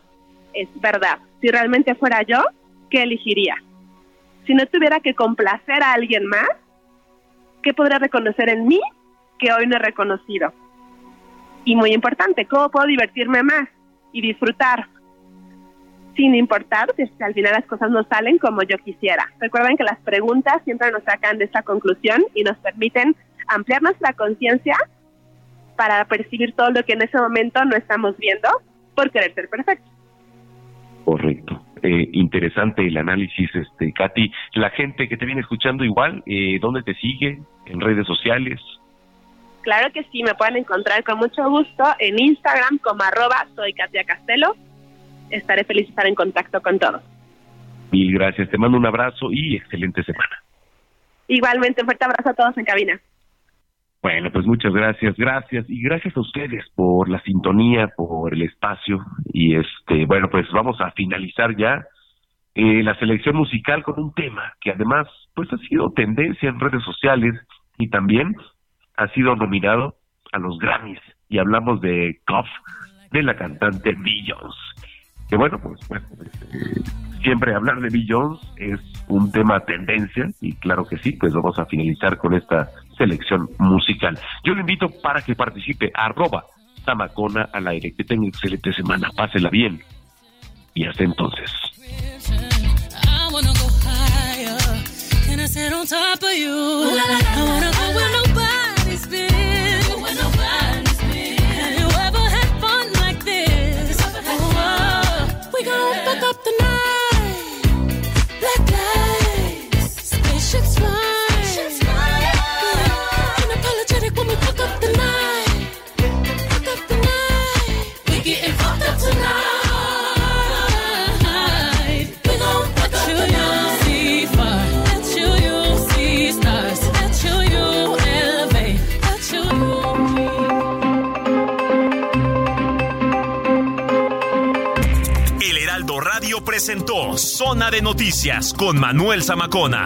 es verdad, si realmente fuera yo, ¿qué elegiría? Si no tuviera que complacer a alguien más, ¿qué podría reconocer en mí que hoy no he reconocido? Y muy importante, ¿cómo puedo divertirme más y disfrutar? Sin importar si al final las cosas no salen como yo quisiera. Recuerden que las preguntas siempre nos sacan de esta conclusión y nos permiten ampliar nuestra conciencia para percibir todo lo que en ese momento no estamos viendo por querer ser perfecto. Correcto. Eh, interesante el análisis, este, Katy. La gente que te viene escuchando igual, eh, ¿dónde te sigue? ¿En redes sociales? Claro que sí, me pueden encontrar con mucho gusto en Instagram como arroba soy Katia Castelo. Estaré feliz de estar en contacto con todos. Mil gracias, te mando un abrazo y excelente semana. Igualmente, un fuerte abrazo a todos en cabina. Bueno, pues muchas gracias, gracias y gracias a ustedes por la sintonía, por el espacio y este, bueno, pues vamos a finalizar ya eh, la selección musical con un tema que además pues ha sido tendencia en redes sociales y también ha sido nominado a los Grammys y hablamos de Cough de la cantante Beyoncé. Que bueno, pues, bueno, eh, siempre hablar de Beyoncé es un tema tendencia y claro que sí, pues vamos a finalizar con esta selección musical. Yo le invito para que participe. Arroba Tamacona al aire. Que tenga excelente semana, pásela bien. Y hasta entonces. Presentó Zona de Noticias con Manuel Zamacona.